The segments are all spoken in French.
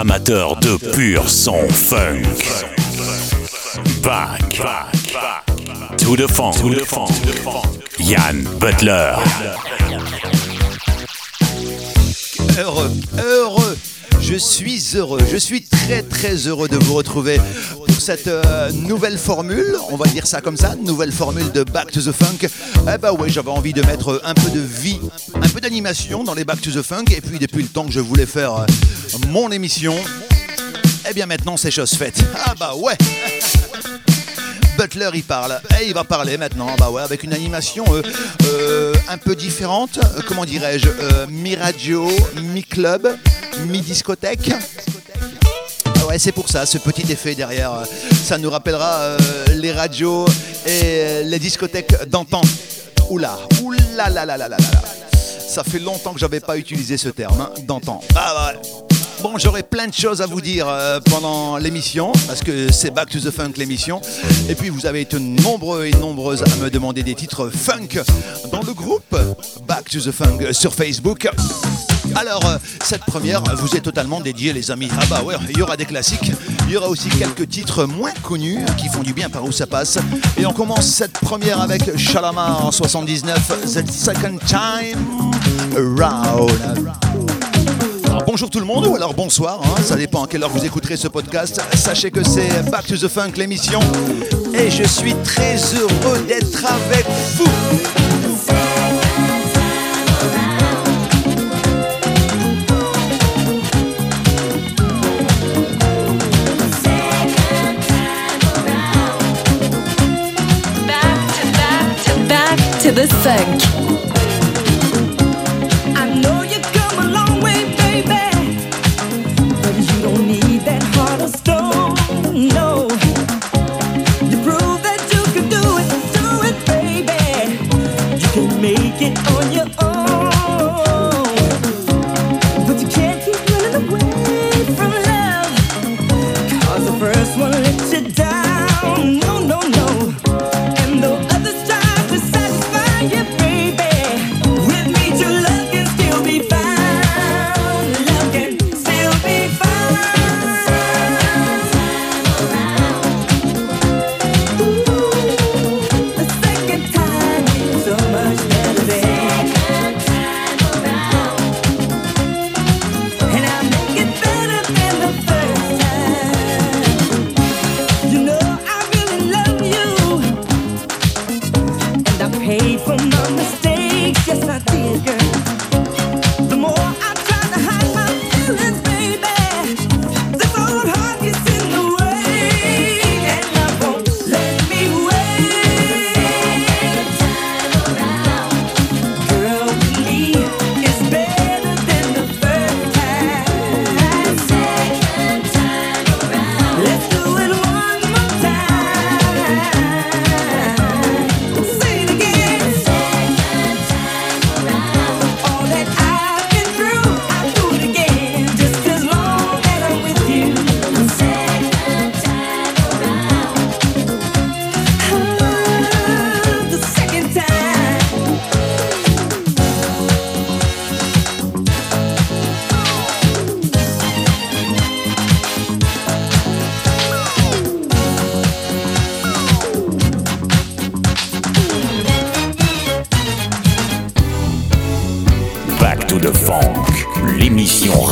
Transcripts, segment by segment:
Amateur de pur son funk. Back. To the funk. Yann Butler. Heureux, heureux. Je suis heureux, je suis très très heureux de vous retrouver cette euh, nouvelle formule, on va dire ça comme ça, nouvelle formule de Back to the Funk. Eh bah ouais, j'avais envie de mettre un peu de vie, un peu d'animation dans les Back to the Funk, et puis depuis le temps que je voulais faire euh, mon émission, eh bien maintenant c'est chose faite. Ah bah ouais Butler il parle, et il va parler maintenant, bah ouais, avec une animation euh, un peu différente, comment dirais-je, euh, mi-radio, mi-club, mi-discothèque. Ah ouais, c'est pour ça, ce petit effet derrière, ça nous rappellera euh, les radios et les discothèques d'antan. Oula, oula là là. Ça fait longtemps que j'avais pas utilisé ce terme, hein, d'antan. Ah ouais. Bon, j'aurai plein de choses à vous dire euh, pendant l'émission, parce que c'est Back to the Funk l'émission. Et puis vous avez été nombreux et nombreuses à me demander des titres funk dans le groupe Back to the Funk sur Facebook. Alors, euh, cette première vous est totalement dédiée, les amis. Ah bah ouais, il y aura des classiques, il y aura aussi quelques titres moins connus qui font du bien par où ça passe. Et on commence cette première avec Shalamar en 79, The Second Time Around. Bonjour tout le monde, ou alors bonsoir, hein, ça dépend à quelle heure vous écouterez ce podcast. Sachez que c'est Back to the Funk l'émission, et je suis très heureux d'être avec vous. The.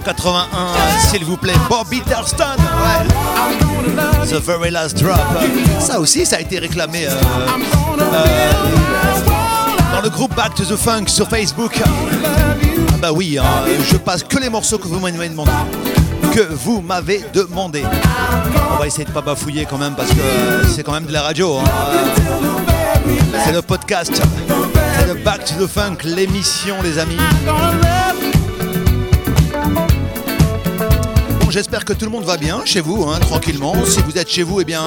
1981, s'il vous plaît, Bobby Thurston. The Very Last Drop. Ça aussi, ça a été réclamé euh, euh, dans le groupe Back to the Funk sur Facebook. Ah bah oui, hein, je passe que les morceaux que vous m'avez demandé. Que vous m'avez demandé. On va essayer de pas bafouiller quand même parce que c'est quand même de la radio. hein. C'est le podcast. C'est le Back to the Funk, l'émission, les amis. J'espère que tout le monde va bien chez vous, hein, tranquillement. Si vous êtes chez vous, eh bien,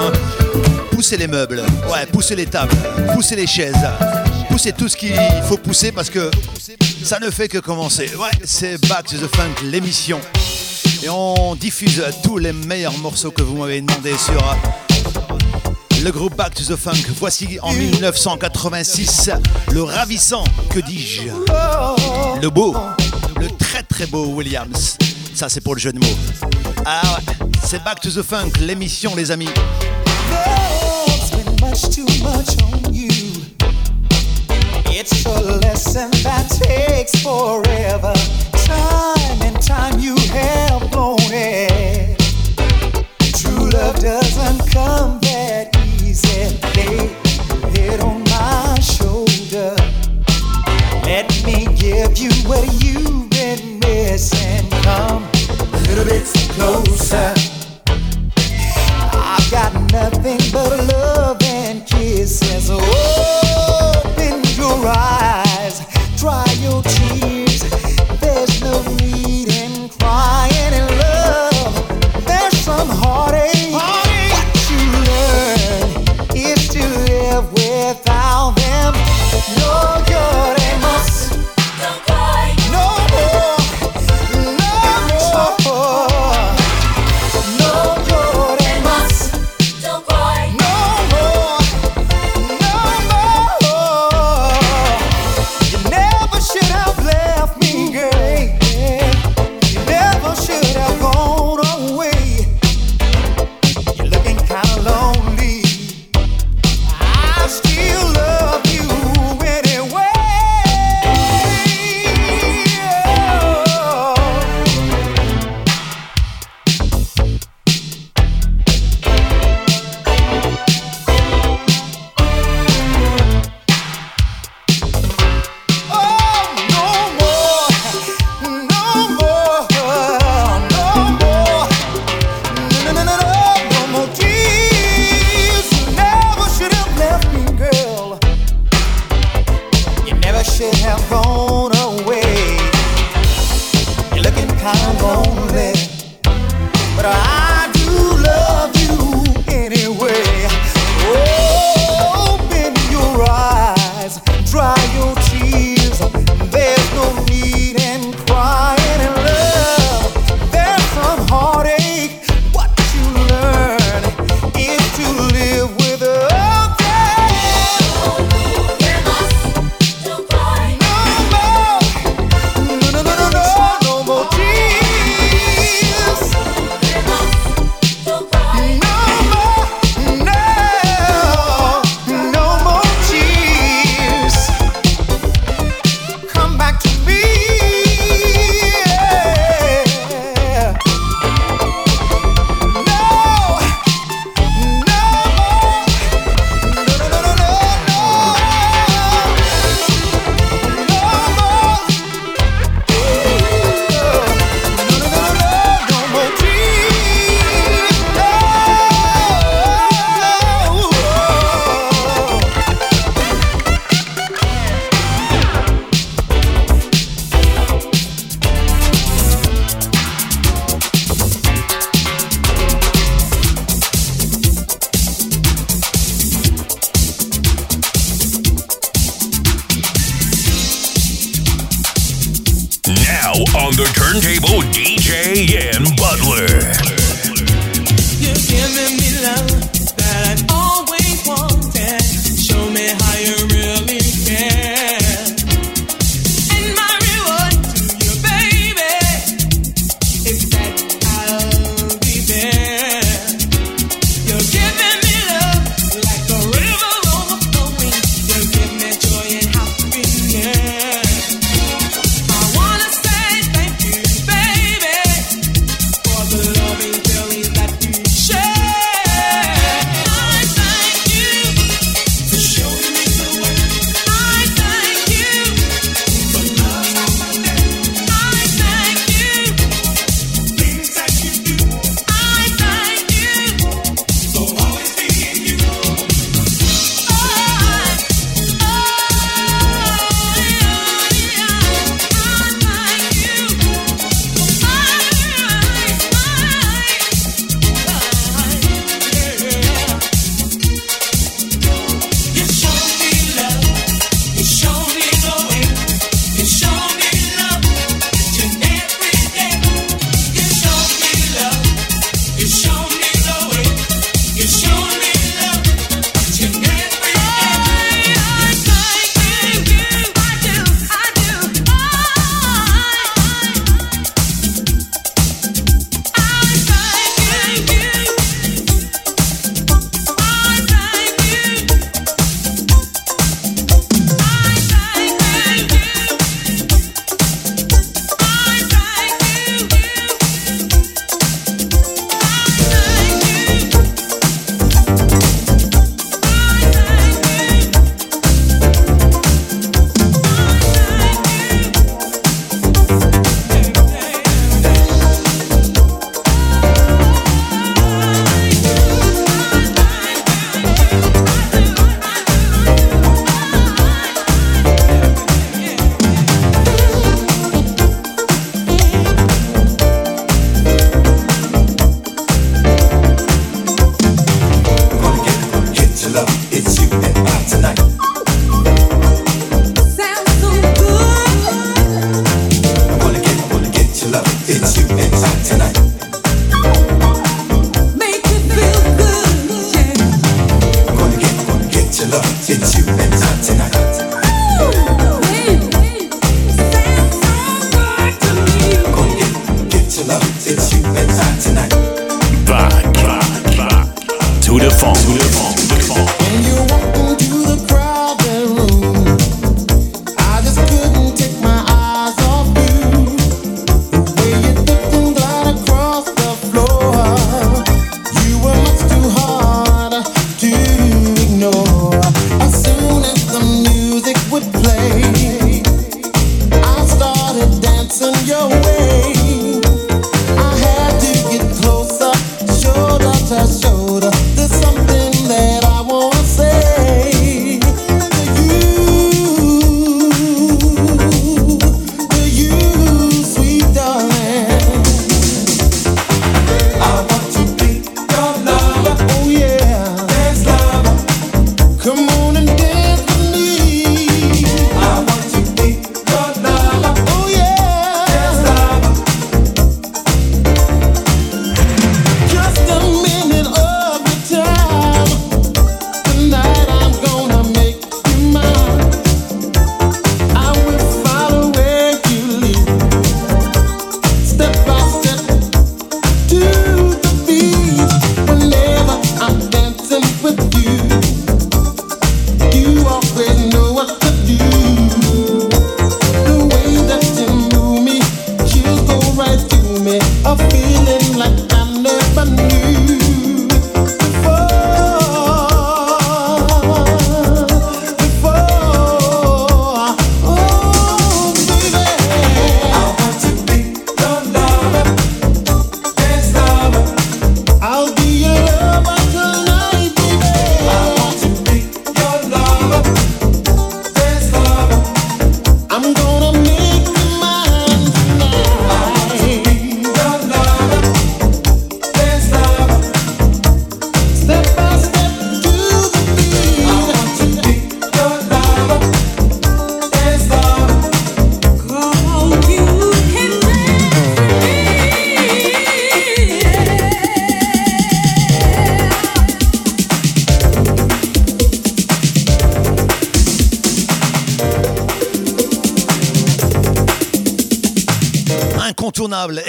poussez les meubles. Ouais, poussez les tables, poussez les chaises. Poussez tout ce qu'il faut pousser parce que ça ne fait que commencer. Ouais, c'est Back to the Funk, l'émission. Et on diffuse tous les meilleurs morceaux que vous m'avez demandé sur le groupe Back to the Funk. Voici en 1986 le ravissant, que dis-je, le beau, le très très beau Williams. Ça c'est pour le jeu de mots. Ah ouais, c'est Back to the Funk, l'émission les amis. It's a lesson that takes forever. Time and time you have blown it. True love doesn't come that easy. Lay head on my shoulder. Let me give you what you've been missing. Come closer. I've got nothing but love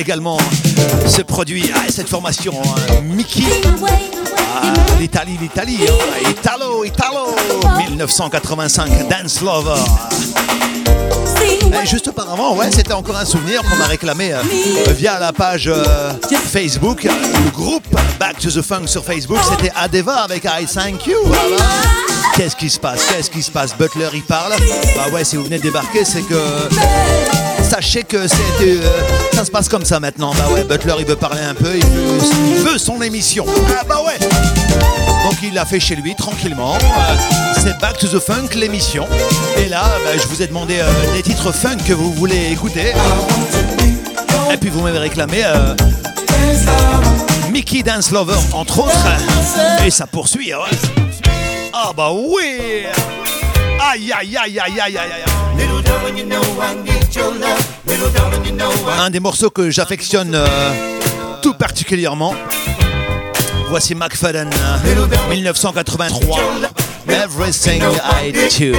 également hein, ce produit, ah, cette formation, hein, Mickey. Ah, L'Italie, l'Italie, hein, Italo, Italo, 1985, Dance Lover. Et juste auparavant, ouais, c'était encore un souvenir qu'on m'a réclamé euh, via la page euh, Facebook, le groupe Back to the Funk sur Facebook, c'était Adeva avec I Thank You. Qu'est-ce qui se passe? Qu'est-ce qui se passe? Butler, il parle. Bah ouais, si vous venez de débarquer, c'est que Sachez que c'est euh, ça se passe comme ça maintenant. Bah ouais, Butler il veut parler un peu, il veut, son émission. Ah bah ouais. Donc il l'a fait chez lui tranquillement. Euh, c'est Back to the Funk l'émission. Et là, bah, je vous ai demandé euh, les titres funk que vous voulez écouter. Et puis vous m'avez réclamé Mickey Dance Lover entre autres. Et ça poursuit. Ah bah oui Aïe aïe aïe aïe aïe aïe aïe un des morceaux que j'affectionne euh, tout particulièrement. Voici McFadden, euh, 1983. Everything I do.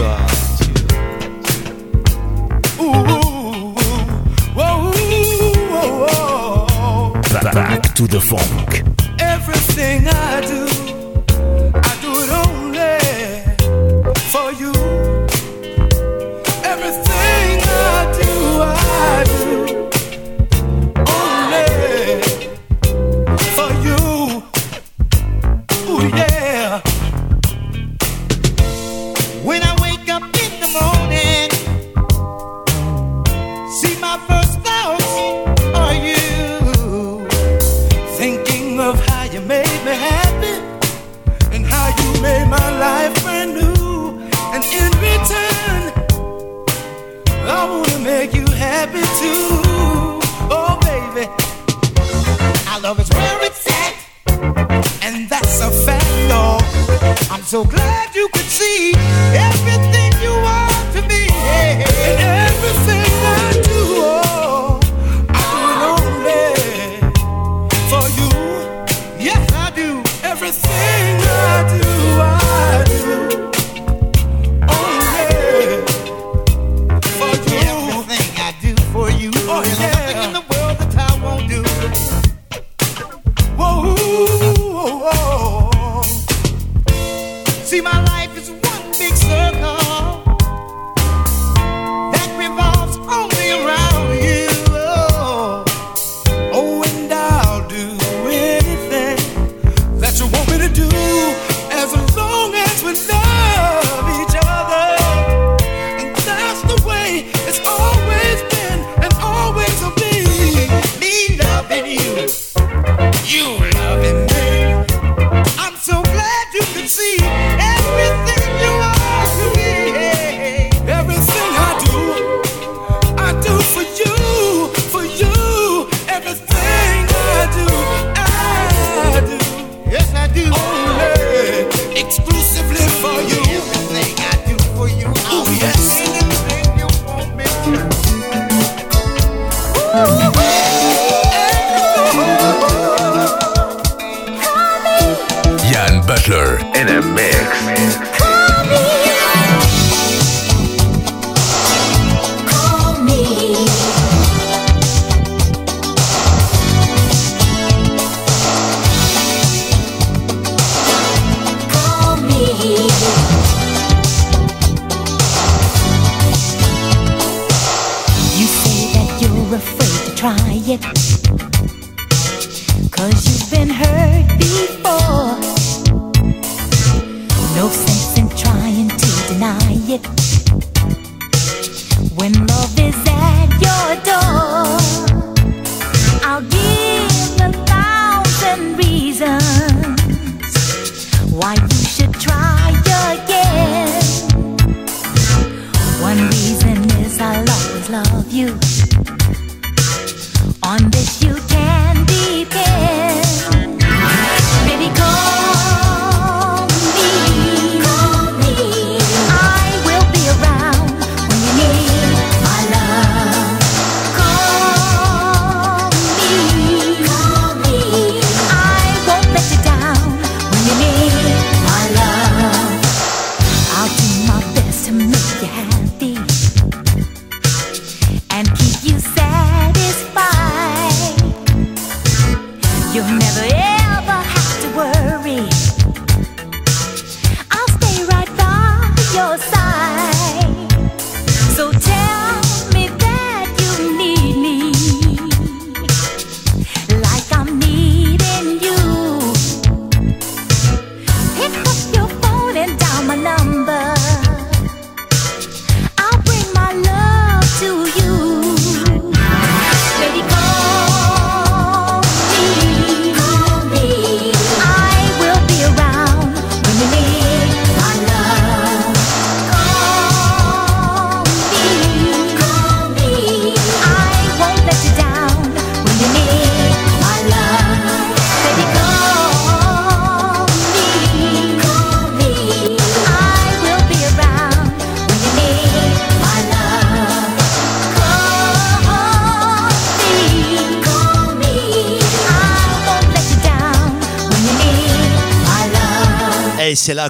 Back to the funk. Life is one big circle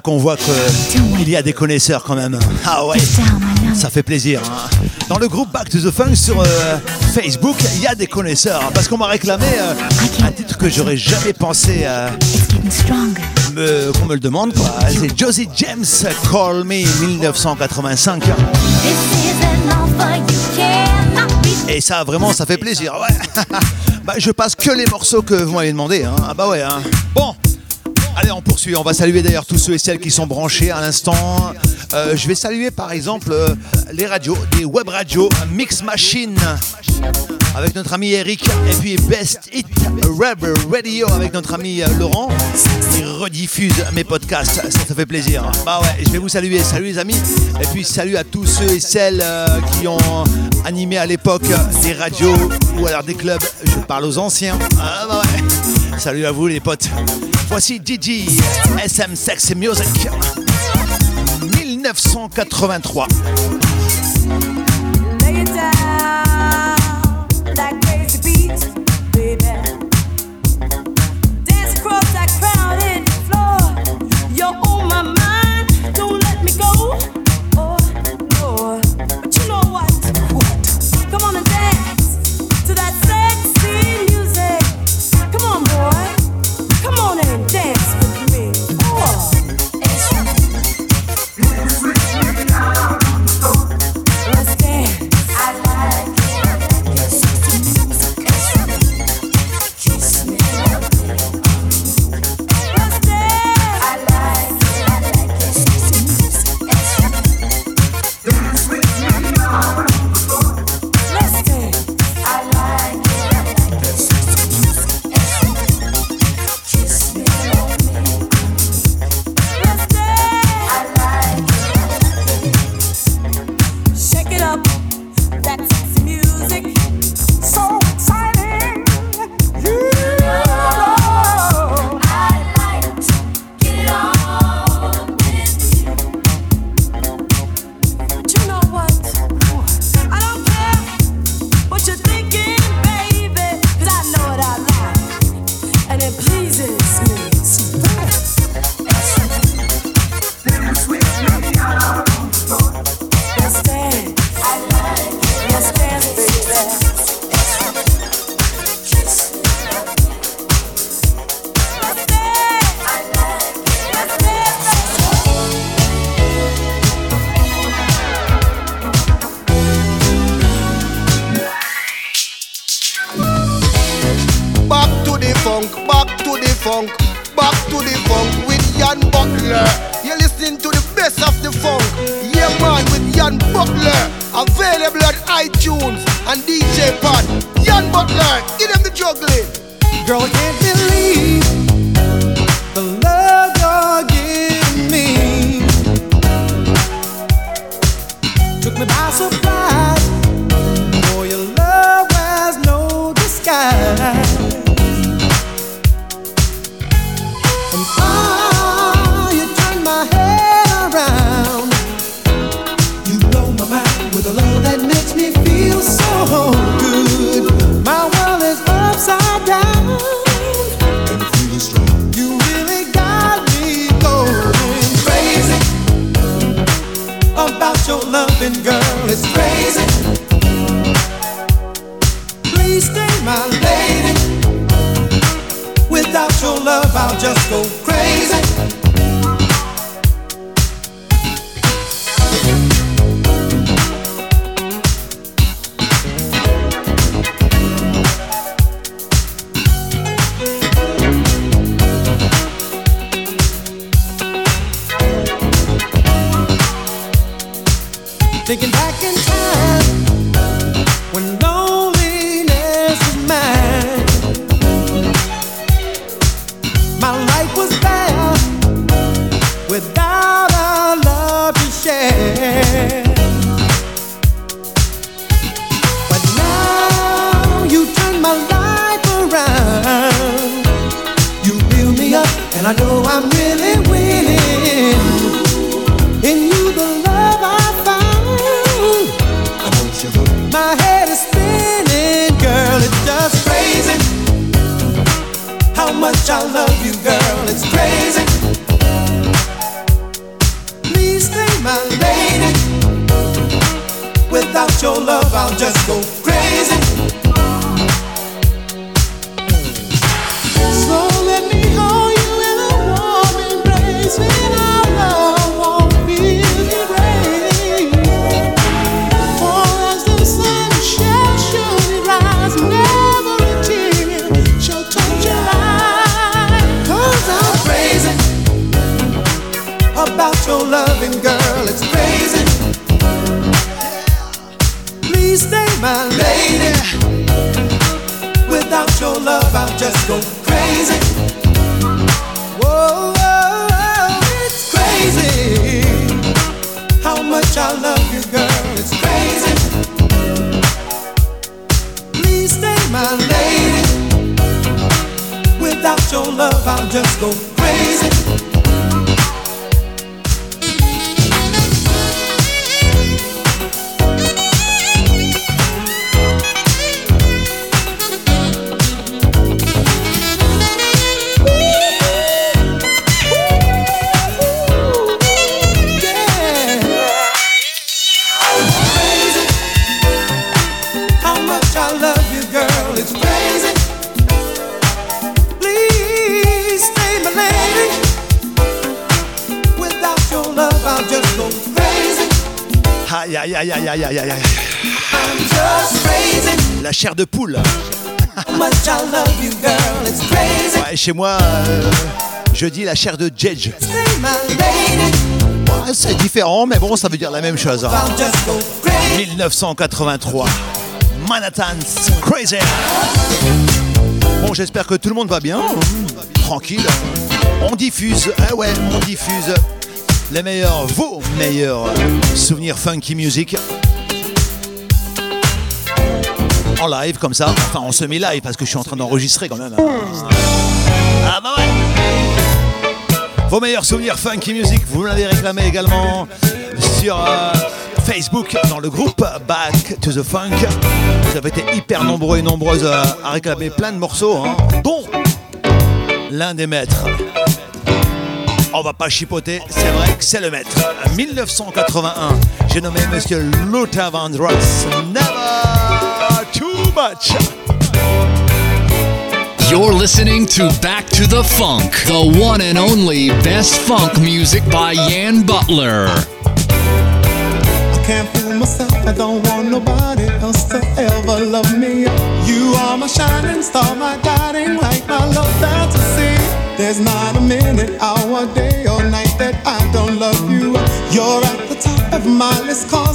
qu'on voit qu'il y a des connaisseurs quand même. Ah ouais, ça fait plaisir. hein. Dans le groupe Back to the Funk sur euh, Facebook, il y a des connaisseurs. Parce qu'on m'a réclamé euh, un titre que j'aurais jamais pensé euh, qu'on me le demande. C'est Josie James, Call Me 1985. This is an offer you cannot refuse. Et ça, vraiment, ça fait plaisir. Bah, je passe que les morceaux que vous m'avez demandé. hein. Ah bah ouais. hein. Bon. Allez, on poursuit. On va saluer d'ailleurs tous ceux et celles qui sont branchés à l'instant. Euh, je vais saluer par exemple euh, les radios, des web radios, Mix Machine avec notre ami Eric et puis Best Hit Web Radio avec notre ami euh, Laurent. Ils rediffusent mes podcasts, ça, ça fait plaisir. Bah ouais, je vais vous saluer. Salut les amis. Et puis salut à tous ceux et celles qui ont animé à l'époque des radios ou alors des clubs. Je parle aux anciens. Ah bah ouais. Salut à vous les potes. Voici Gigi, SM Sex Music. 1983. Thinking back just go chez moi, euh, je dis la chair de Jedge. C'est différent, mais bon, ça veut dire la même chose. hein. I'll just go crazy. 1983. Manhattan's Crazy. Bon, j'espère que tout le monde va bien. Tranquille. On diffuse, ah ouais, on diffuse les meilleurs, vos meilleurs souvenirs funky music. En live, comme ça. Enfin, en semi-live, parce que je suis en train d'enregistrer quand même. Ah bah. Vos meilleurs souvenirs funky music, vous l'avez réclamé également sur euh, Facebook dans le groupe Back to the Funk. Vous avez été hyper nombreux et nombreuses à, à réclamer plein de morceaux, hein, dont l'un des maîtres. On va pas chipoter, c'est vrai que c'est le maître. 1981, j'ai nommé Monsieur Luther Vandross. Never too much. You're listening to Back to the Funk, the one and only best funk music by Yan Butler. I can't fool myself, I don't want nobody else to ever love me. You are my shining star, my guiding light, my love fantasy. There's not a minute, hour, day, or night that I don't love you. You're at the top of my list. Call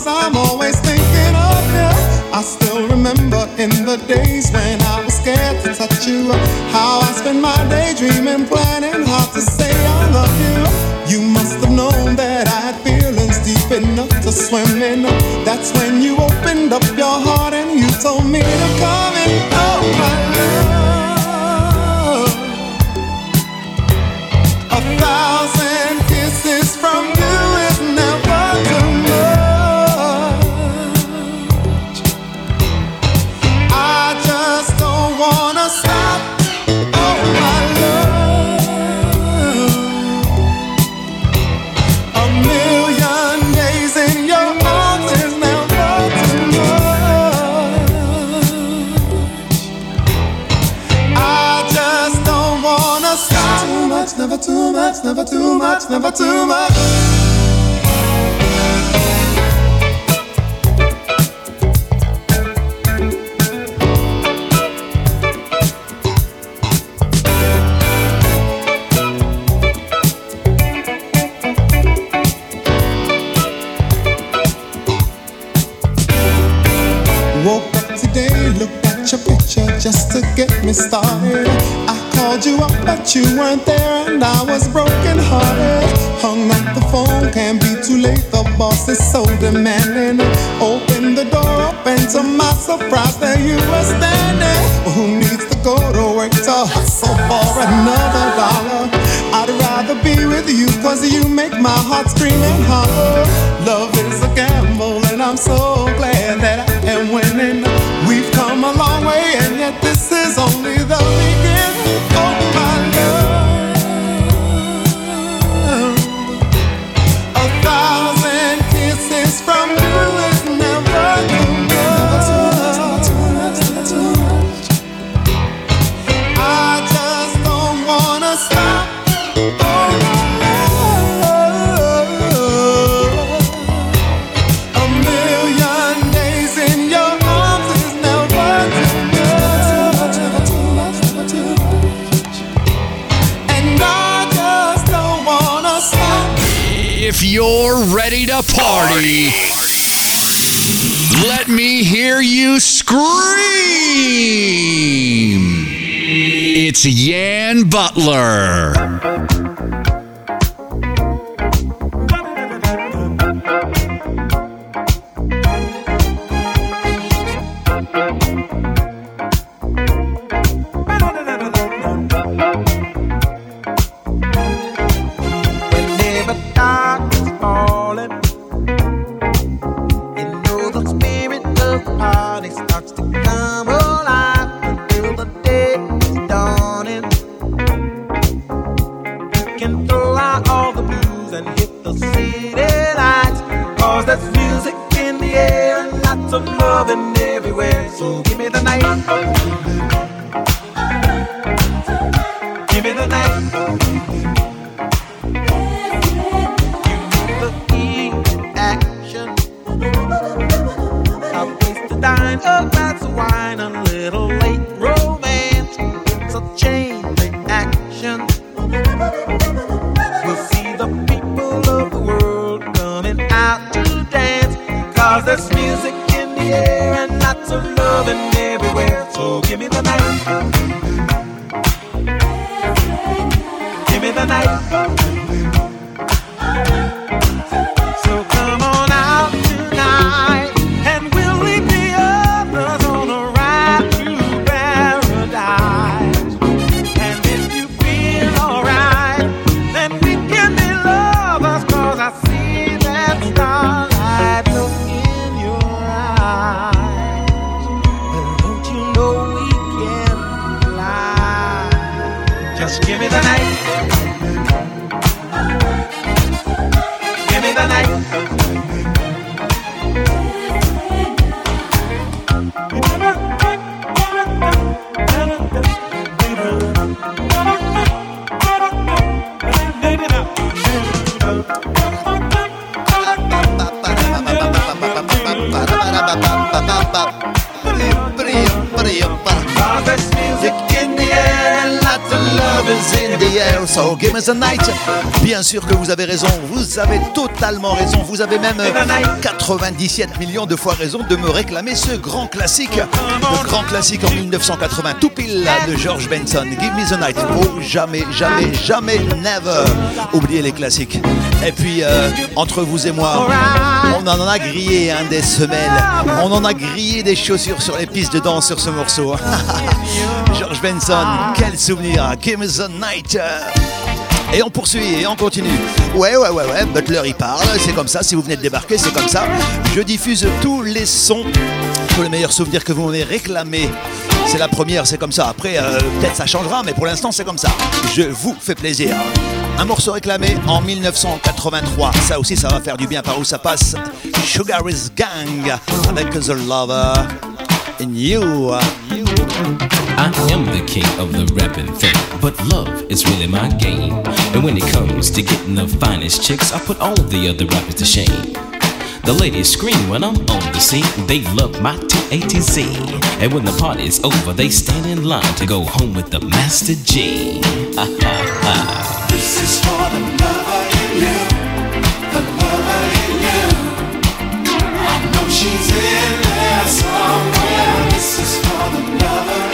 here and lots of loving everywhere. So give me the night. Give me the night. A Night. Bien sûr que vous avez raison, vous avez totalement raison. Vous avez même euh, 97 millions de fois raison de me réclamer ce grand classique. Le grand classique en 1980, tout pile de George Benson. Give me the night. Oh, jamais, jamais, jamais, never. Oubliez les classiques. Et puis, euh, entre vous et moi, on en a grillé hein, des semelles. On en a grillé des chaussures sur les pistes de danse sur ce morceau. George Benson, quel souvenir. Give me the night. Et on poursuit et on continue. Ouais, ouais, ouais, ouais, Butler il parle, c'est comme ça, si vous venez de débarquer, c'est comme ça. Je diffuse tous les sons, tous les meilleurs souvenirs que vous m'avez réclamés. C'est la première, c'est comme ça. Après, euh, peut-être ça changera, mais pour l'instant, c'est comme ça. Je vous fais plaisir. Un morceau réclamé en 1983. Ça aussi, ça va faire du bien par où ça passe. Sugar is Gang avec The Lover in You. I am the king of the rapping thing, but love is really my game. And when it comes to getting the finest chicks, I put all the other rappers to shame. The ladies scream when I'm on the scene, they love my T-A-T-Z. And when the party's over, they stand in line to go home with the Master G. Ha ha ha. This is for the lover in you, the lover in you. I know she's in there somewhere. This is for the lover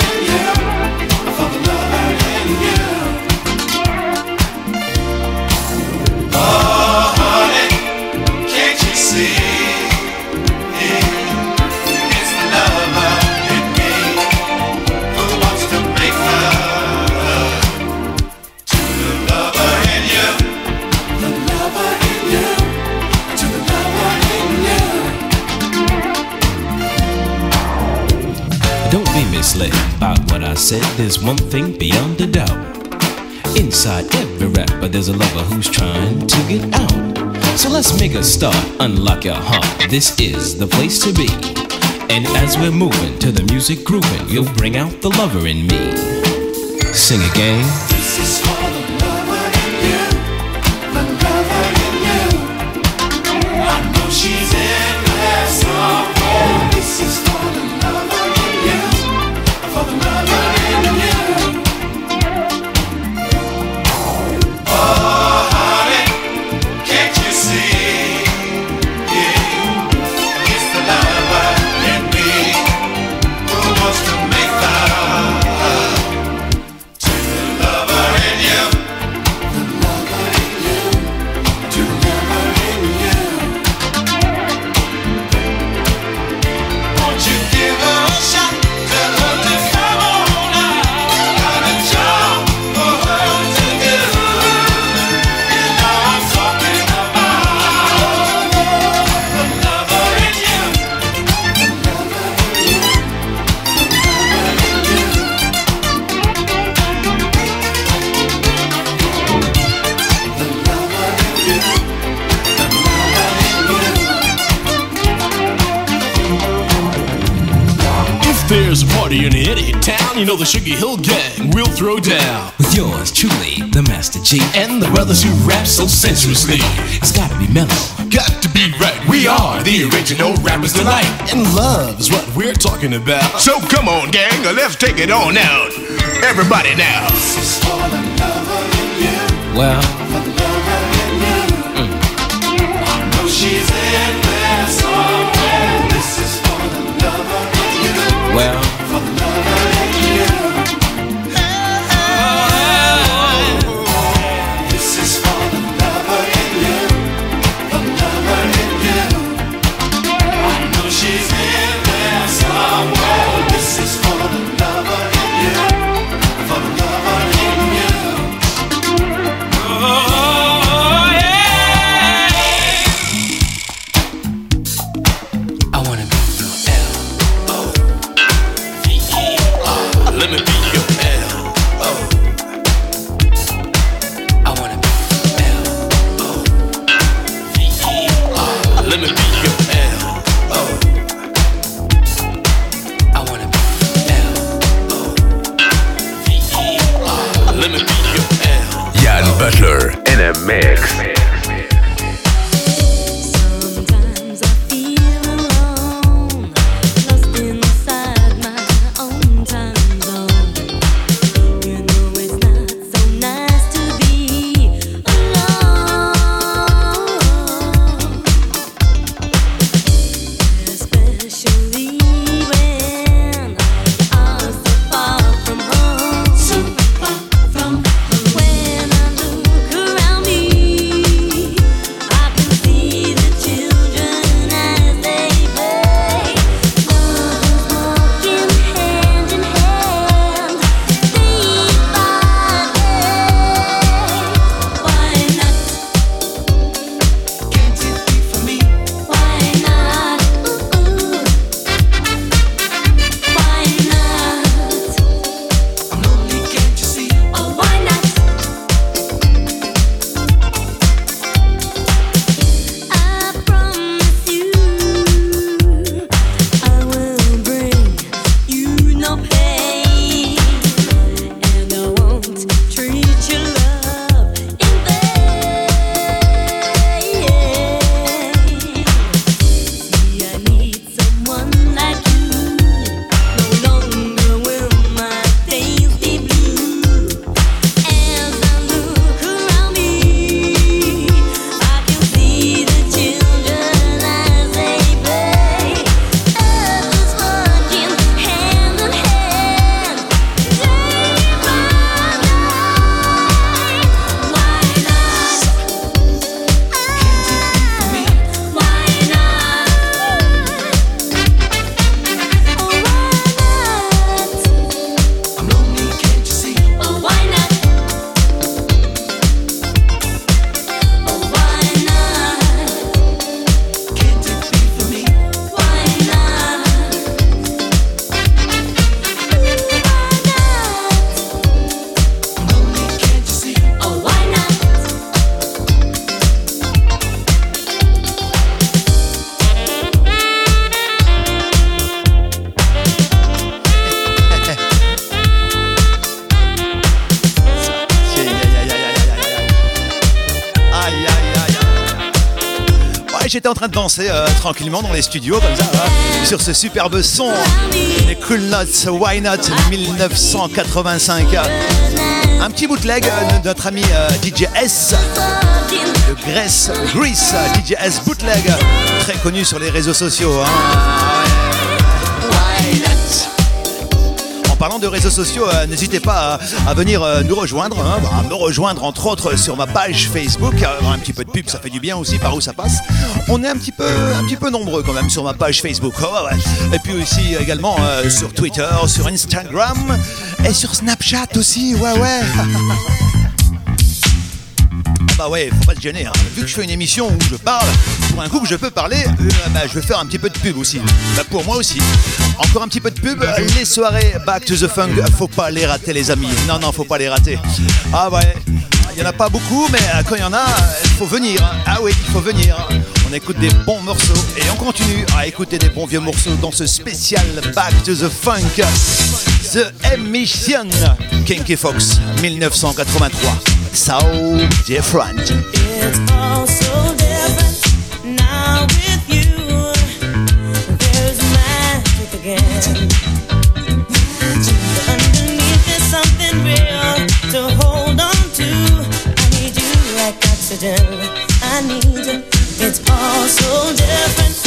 said. There's one thing beyond a doubt. Inside every rapper, there's a lover who's trying to get out. So let's make a start. Unlock your heart. This is the place to be. And as we're moving to the music grooving, you'll bring out the lover in me. Sing again. Sugar Hill Gang will throw down. With yours truly, the Master G. And the brothers who rap so sensuously. It's gotta be mellow. Got to be right. We are the original rappers tonight. And love is what we're talking about. So come on, gang, let's take it on out. Everybody now. This is for the lover in you. Well, en train de danser euh, tranquillement dans les studios, comme ça, sur ce superbe son des Cool Nuts, Why Not 1985. Un petit bootleg euh, de notre ami euh, DJ S, de Grace, Grease, DJ Bootleg, très connu sur les réseaux sociaux. hein. Parlant de réseaux sociaux, euh, n'hésitez pas à, à venir euh, nous rejoindre, hein, à me rejoindre entre autres sur ma page Facebook. Un petit peu de pub, ça fait du bien aussi par où ça passe. On est un petit peu, un petit peu nombreux quand même sur ma page Facebook. Oh. Et puis aussi également euh, sur Twitter, sur Instagram et sur Snapchat aussi. Ouais, ouais. Ah bah ouais, faut pas se gêner. hein. Vu que je fais une émission où je parle, pour un coup que je peux parler, euh, bah, je vais faire un petit peu de pub aussi. Bah, pour moi aussi. Encore un petit peu de pub. Les soirées Back to the Funk, faut pas les rater les amis. Non, non, faut pas les rater. Ah ouais, il y en a pas beaucoup, mais euh, quand il y en a, il faut venir. Ah oui, il faut venir. On écoute des bons morceaux et on continue à écouter des bons vieux morceaux dans ce spécial Back to the Funk. The Emission Kinky Fox 1983. So different. It's all so different oxygen. I need. It's all so different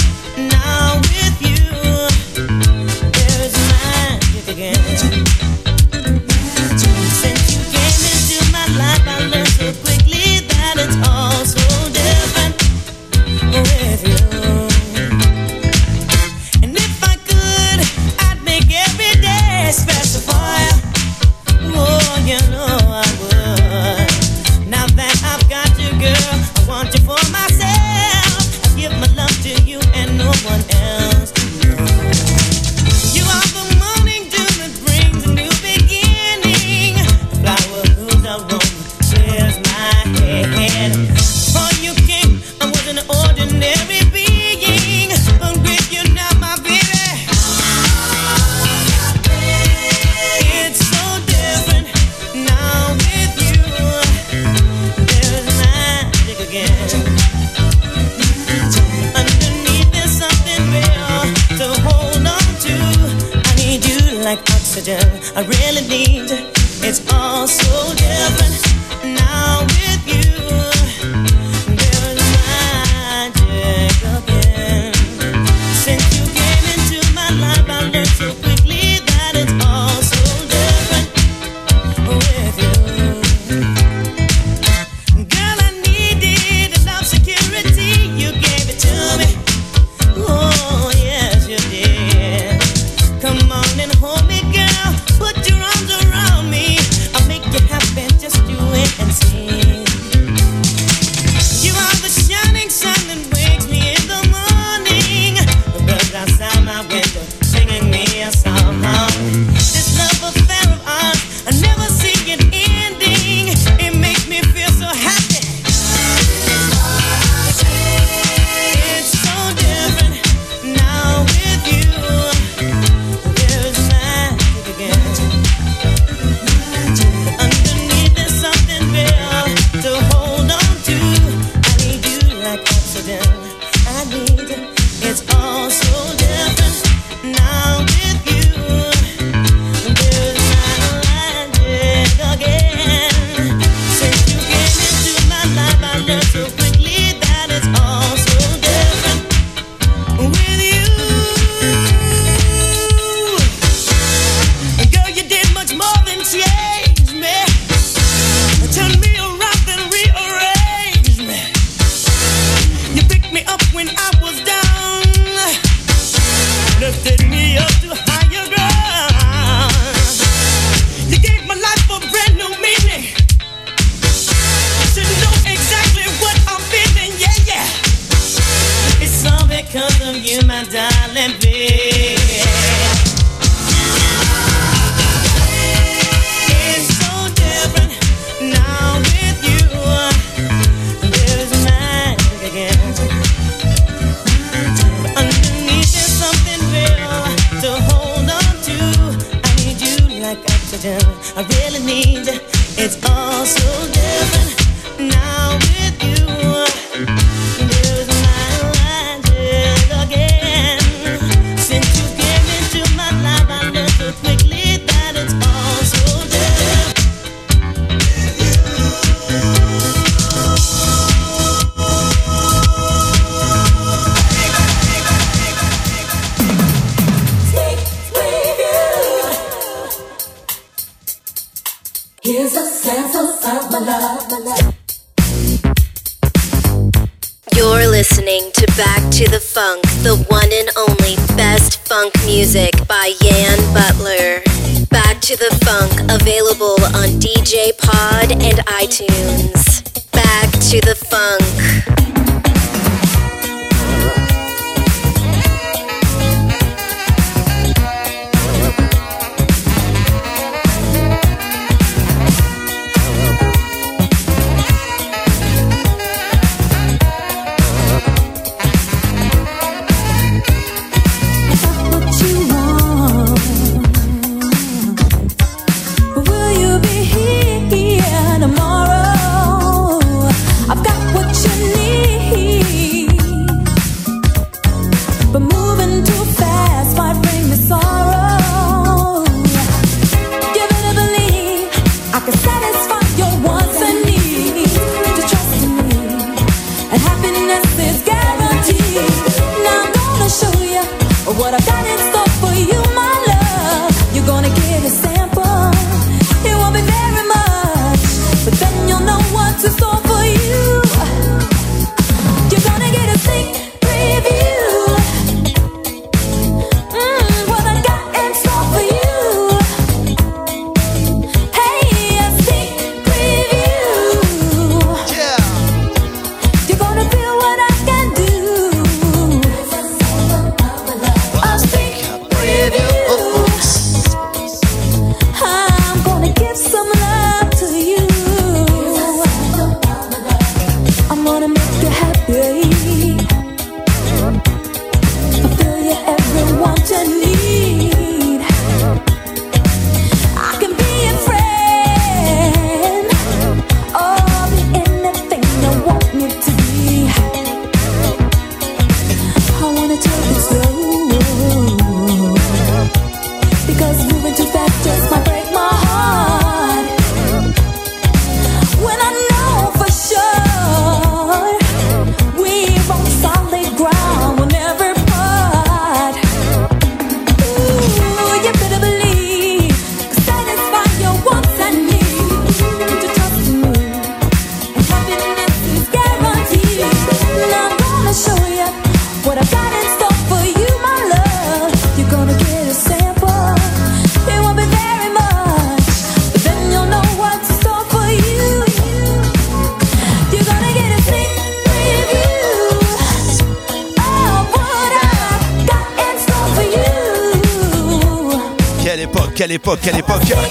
époque, quelle époque, quelle époque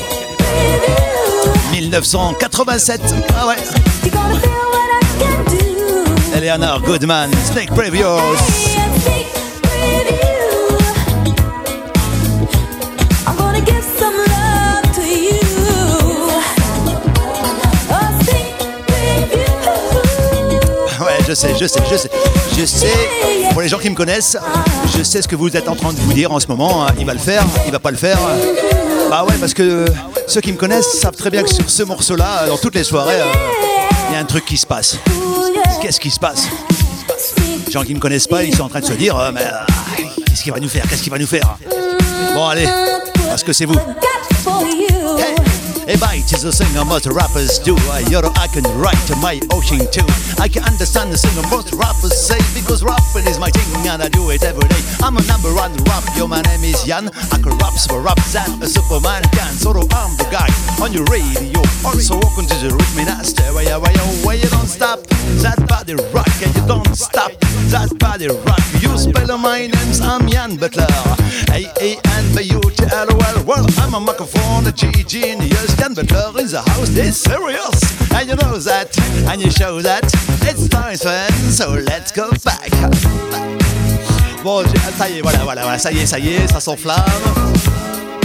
1987. Ah ouais. Eleanor Goodman, Snake preview. Ouais, je sais, je sais, je sais. Je sais, pour les gens qui me connaissent, je sais ce que vous êtes en train de vous dire en ce moment. hein. Il va le faire, il va pas le faire. Bah ouais, parce que ceux qui me connaissent savent très bien que sur ce morceau-là, dans toutes les soirées, euh, il y a un truc qui se passe. Qu'est-ce qui se passe? Les gens qui me connaissent pas, ils sont en train de se dire, euh, mais euh, qu'est-ce qu'il va nous faire? Qu'est-ce qu'il va nous faire? Bon, allez, parce que c'est vous. Hey, bite is a singer most rappers do. I, you I can write my ocean too. I can understand the singer most rappers say because rapping is my thing and I do it every day. I'm a number one rap. Yo, my name is Jan. I can rap super rap than a Superman can. So I'm the guy on your radio. Also, welcome to the rhythm master. Where you, where you, you don't stop. That body rock and you don't stop. That body rock. You spell my names. I'm Jan Butler. A A N B U T L O L. Well, I'm a microphone, a G genius. Jan Butler in the house. This serious, and you know that, and you show that. It's nice fun. So let's go back. Bon, ça y est, voilà, voilà, voilà, ça y est, ça y est, ça s'enflamme.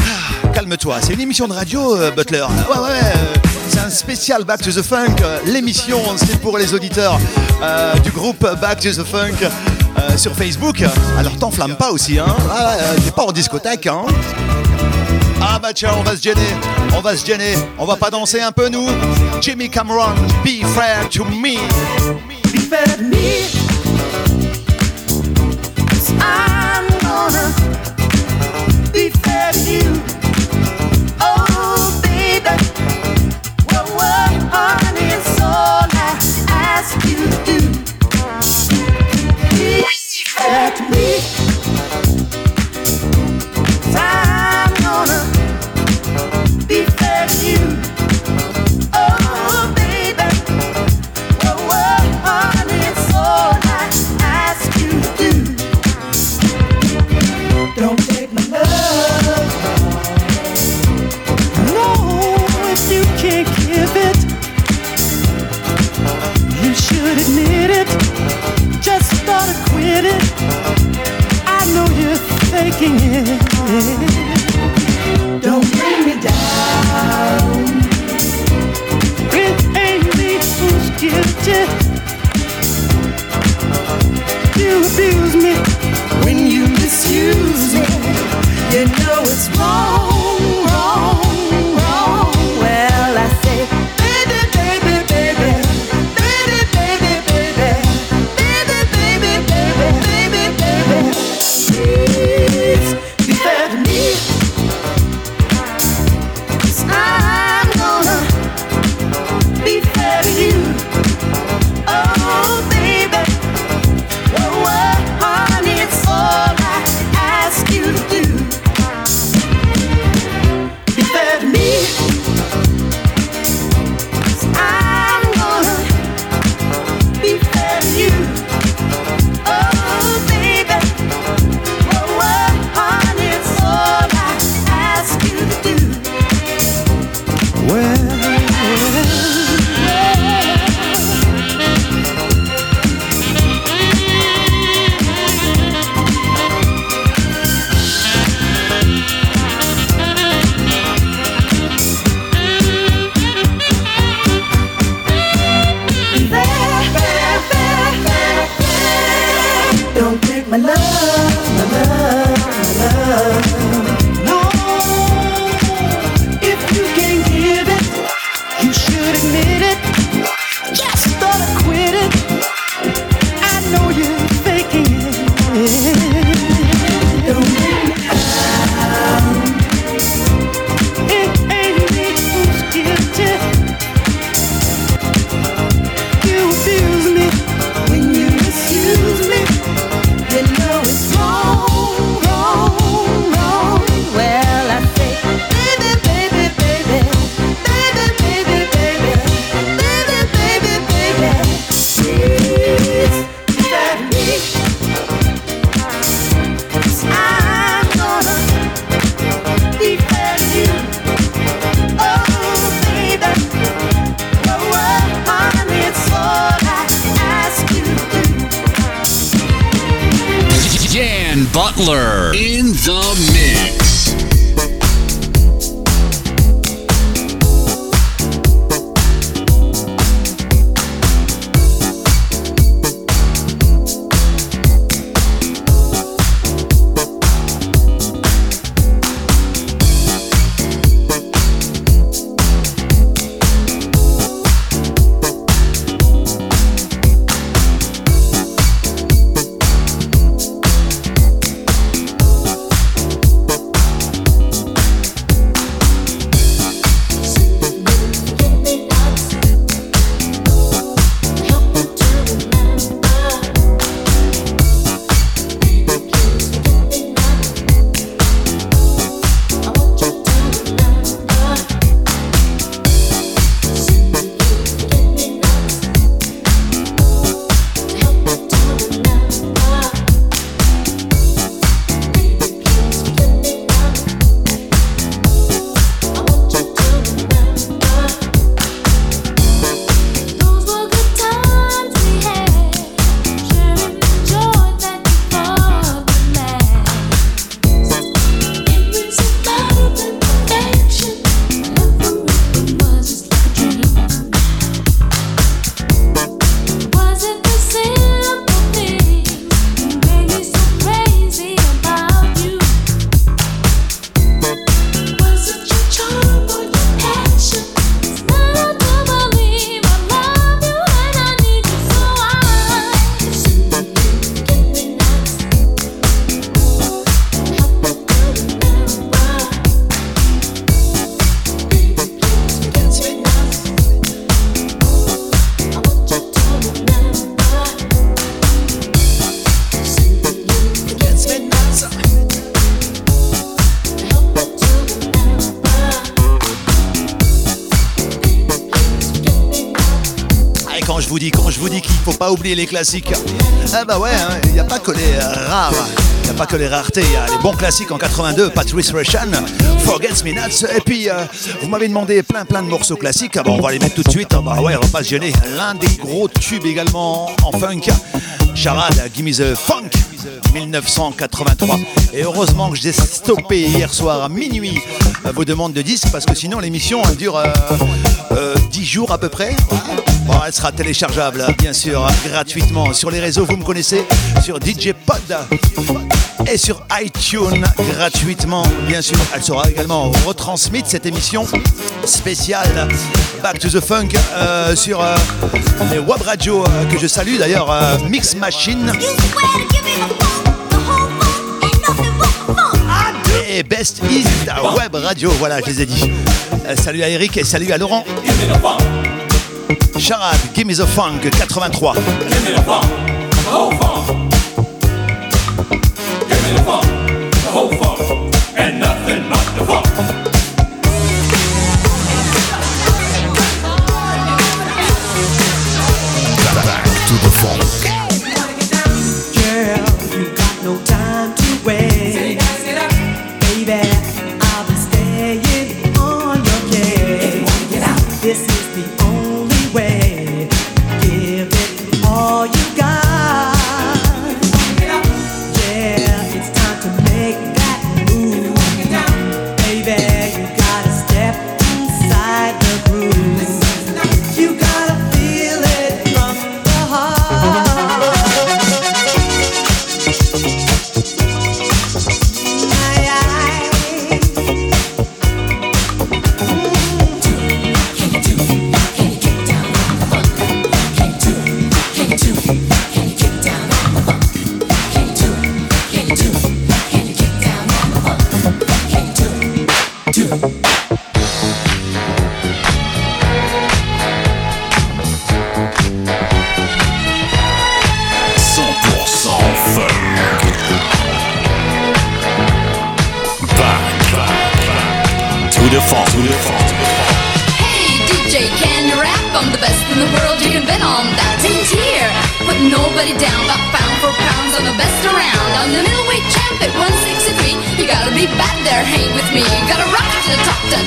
Ah, Calme-toi, c'est une émission de radio, euh, Butler. Ouais, ouais, euh, c'est un spécial Back to the Funk. Euh, L'émission, c'est pour les auditeurs euh, du groupe Back to the Funk sur Facebook. Alors t'enflamme pas aussi, hein. Ah, euh, t'es pas en discothèque, hein. Ah bah tiens, on va se gêner, on va se gêner, on va pas danser un peu nous Jimmy Cameron, be fair to me. Be fair to me. Oublier les classiques. Ah bah ouais, il n'y a pas que les rares, il n'y a pas que les raretés, il y a les bons classiques en 82, Patrice Rushan, Forgets Me et puis euh, vous m'avez demandé plein plein de morceaux classiques, ah bah on va les mettre tout de suite, ah bah ouais, on va pas se gêner. L'un des gros tubes également en funk, Charade, Gimme the Funk. 1983. Et heureusement que j'ai stoppé hier soir à minuit euh, vos demandes de disques parce que sinon l'émission elle dure euh, euh, 10 jours à peu près. Bon, elle sera téléchargeable, hein, bien sûr, hein, gratuitement sur les réseaux. Vous me connaissez sur DJ Pod et sur iTunes gratuitement, bien sûr. Elle sera également retransmise cette émission spéciale Back to the Funk euh, sur euh, les web radios euh, que je salue d'ailleurs, Mix Machine. Et Best is web radio, voilà, je les ai dit. Salut à Eric et salut à Laurent. Charade, Give me the Funk 83.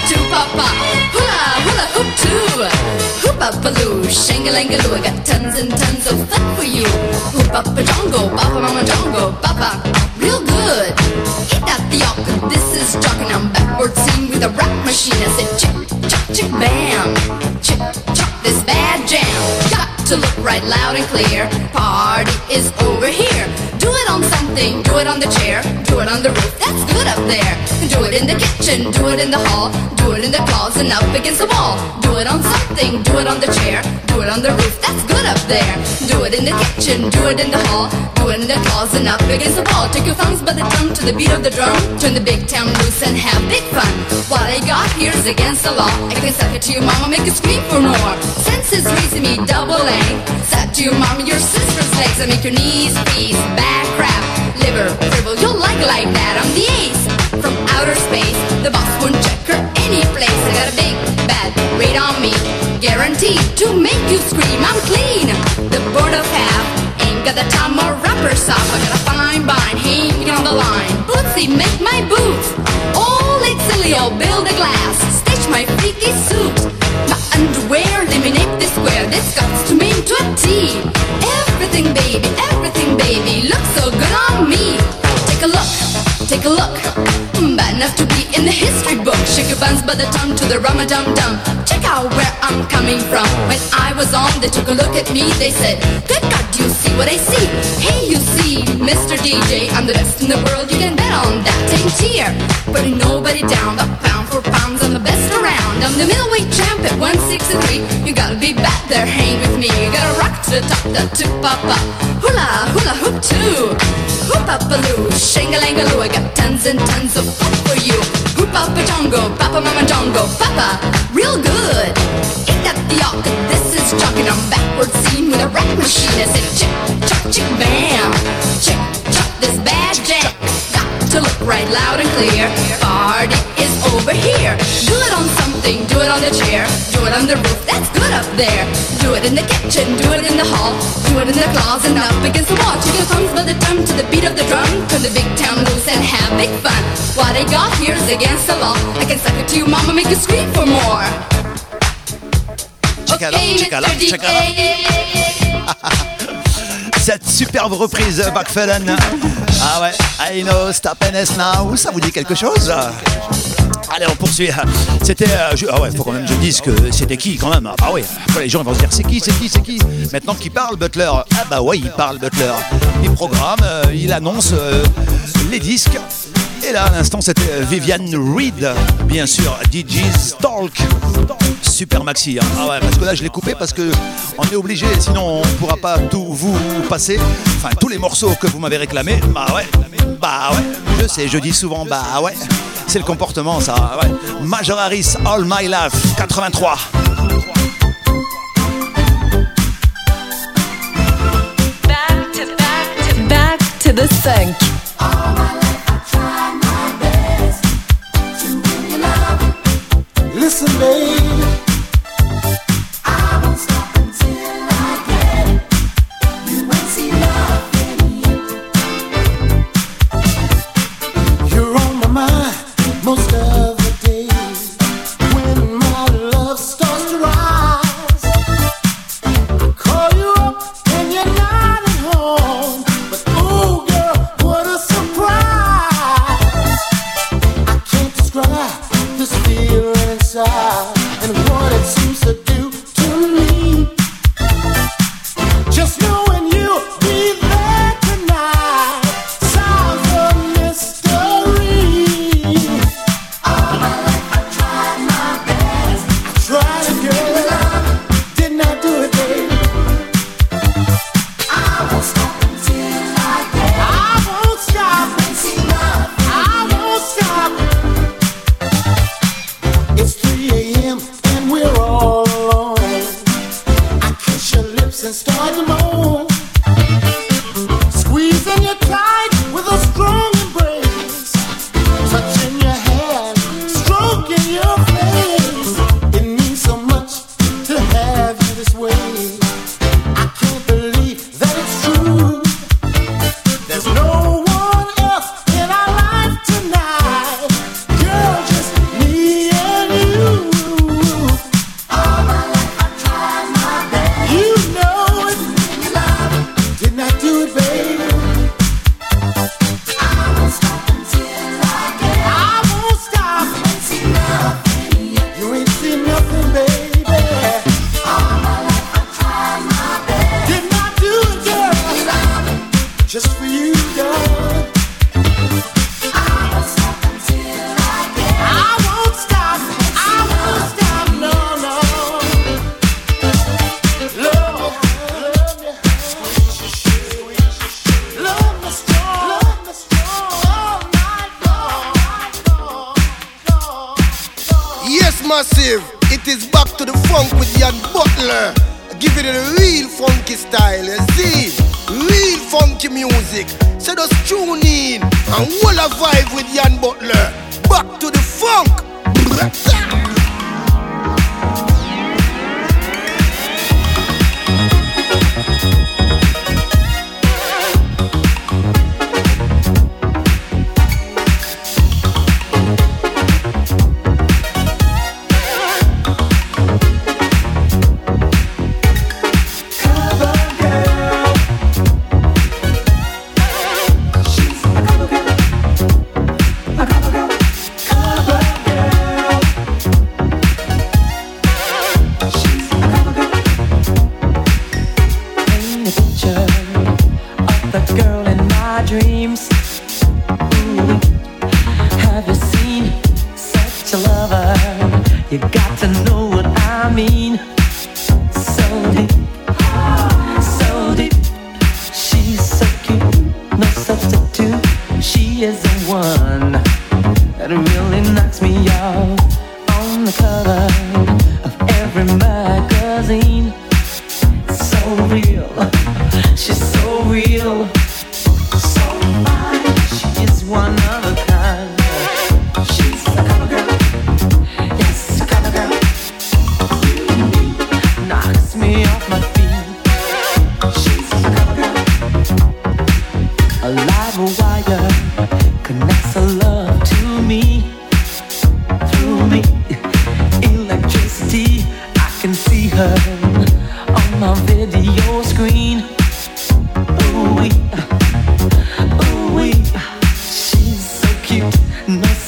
To papa. Hula, hula, hoop too. Hoop up a loo, shangalangaloo. I got tons and tons of fun for you. Hoop up a jongo, papa, mama jongo, papa. Real good. Eat that the yolk, this is talking. I'm backward scene with a rap machine. I said, chick, chick, chick, bam. Chick, chick, this bad jam. Got to look right loud and clear. Party is over here. Do it on something, do it on the chair, do it on the roof. That's good up there. Do it in the kitchen, do it in the hall, do it in the closet and up against the wall. Do it on something, do it on the chair, do it on the roof. That's good up there. Do it in the kitchen, do it in the hall, do it in the closet and up against the wall. Take your thumbs by the drum to the beat of the drum. Turn the big town loose and have big fun. What I got here is against the law. I can suck it to your mama, make you scream for more. Senses raising me double A. Suck to your mom and your sister's legs. I make your knees freeze, back crap, liver dribble. You'll like like that. I'm the ace from outer space. The boss won't check her any place. I got a big bad rate on me, guaranteed to make you scream. I'm clean. The board of half ain't got the time or rubber soft. I got a fine bind hanging on the line. Bootsy, make my boots. All it's silly, I'll build a glass. Stitch my freaky suit. My underwear, eliminate this square. This comes to me to a T. Everything, baby, everything, baby, looks so good on me. Take a look, take a look. Bad enough to be in the history book. Shake your buns by the tongue to the rum dum. Check out where I'm coming from. When I was on, they took a look at me. They said, Good God, you see what I see? Hey, you see, Mr. DJ, I'm the best in the world. You can bet on that. Ain't here, putting nobody down. But pound for pounds, I'm the best around. I'm the middleweight champ at 163. You gotta be back there, hang with me. You gotta rock to the top, the up up. Hula, hula, hoop too. Hoop up a loo, shangalangaloo. I got tons and tons of for you. Papa mama jongo, papa, real good. Ain't that the? This is with a machine. I said chick, chuck, chick, bam. Chick, chuck, this bad jam. To look right loud and clear. Party is over here. Do it on something, do it on the chair, do it on the roof. That's good up there. Do it in the kitchen, do it in the hall, do it in the closet and up against the wall. Your thumbs by the drum to the beat of the drum. Turn the big town loose and have big fun. What I got here is against the law. I can suck it to you, mama, make you scream for more. Check it out, check it out, check it out. cette superbe reprise Backfellen. Ah ouais, I know, stop and now, ça vous dit quelque chose? Allez, on poursuit. C'était. Euh, ah ouais, faut quand même que je dise que c'était qui quand même. Ah oui, les gens vont se dire c'est qui, c'est qui, c'est qui? Maintenant qui parle Butler Ah bah ouais, il parle Butler. Il programme, euh, il annonce euh, les disques. Et là, à l'instant, c'était Vivian Reed, bien sûr, DJ's Talk super maxi. Hein. Ah ouais, parce que là je l'ai coupé parce que on est obligé, sinon on ne pourra pas tout vous passer. Enfin tous les morceaux que vous m'avez réclamés. Bah ouais, bah ouais. Je sais, je dis souvent bah ouais. C'est le comportement ça. Ouais. Major Harris, All My Life, 83. Back to, to the sink. listen, baby.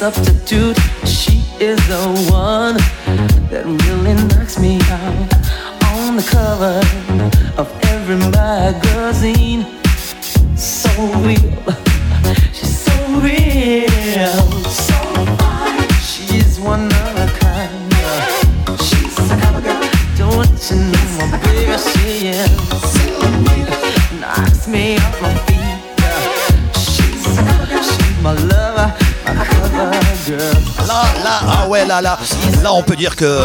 Substitute. She is the one that really knocks me out. On the cover of every magazine, so real. She's so real, so fine. She's one of a kind. She's a cover girl. Don't you know my baby? She is. Girl. Là, ah ouais, là, là, là, on peut dire que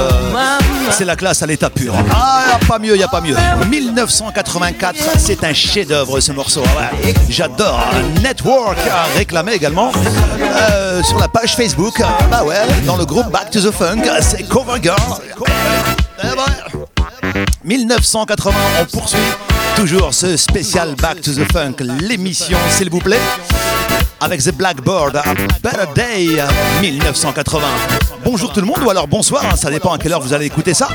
c'est la classe à l'état pur. Ah, pas mieux, y a pas mieux. 1984, c'est un chef-d'œuvre ce morceau. Ah J'adore. Network réclamé également euh, sur la page Facebook. Bah ouais, dans le groupe Back to the Funk, c'est Cover Girl. Eh ouais. 1980, on poursuit toujours ce spécial Back to the Funk, l'émission, s'il vous plaît, avec The Blackboard, Better Day 1980. Bonjour tout le monde, ou alors bonsoir, hein, ça dépend à quelle heure vous allez écouter ça.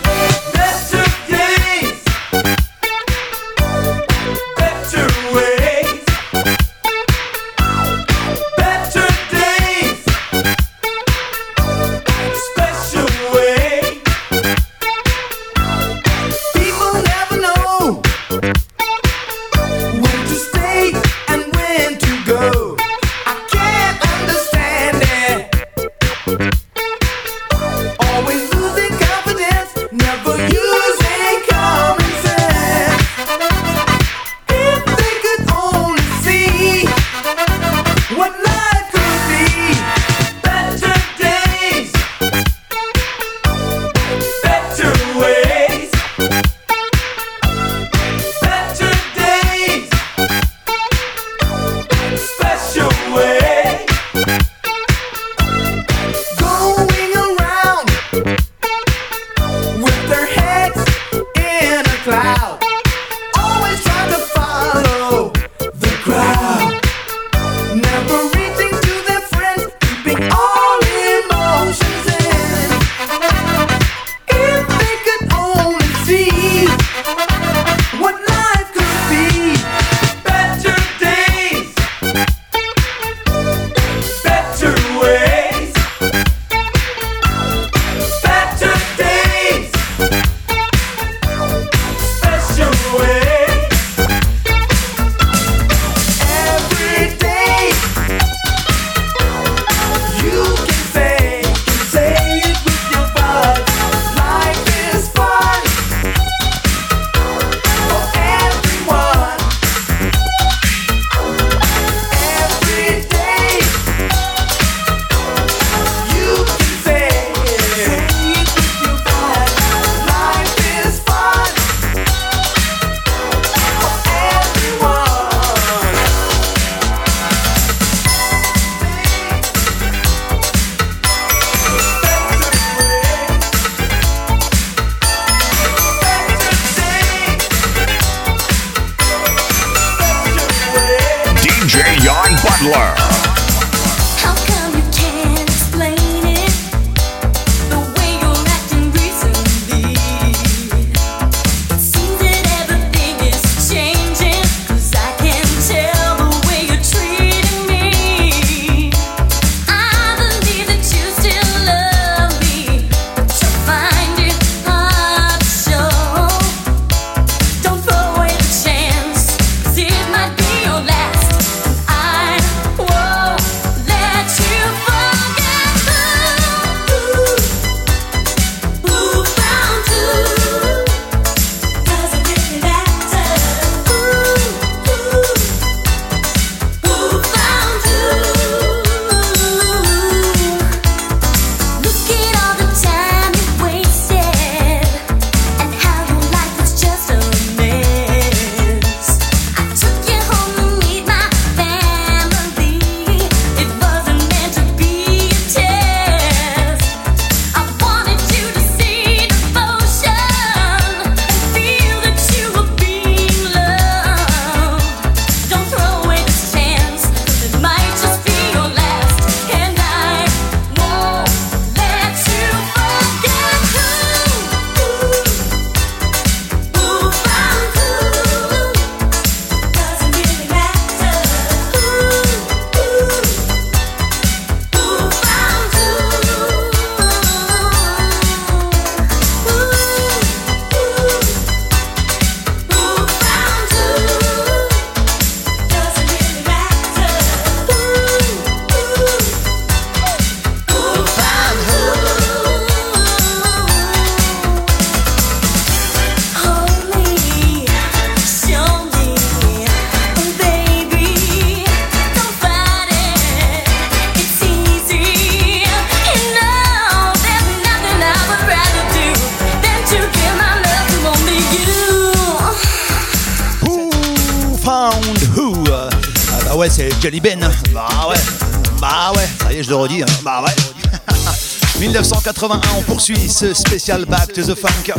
poursuit ce spécial Back to the Funk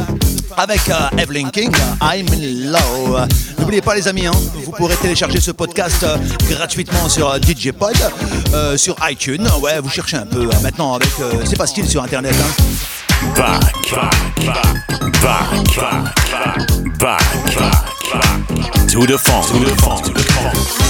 avec Evelyn King, I'm in Low. N'oubliez pas les amis, vous pourrez télécharger ce podcast gratuitement sur DJ Pod, sur iTunes. Ouais, vous cherchez un peu maintenant avec c'est facile sur internet. Hein. Back, back, back, back, back, back, to.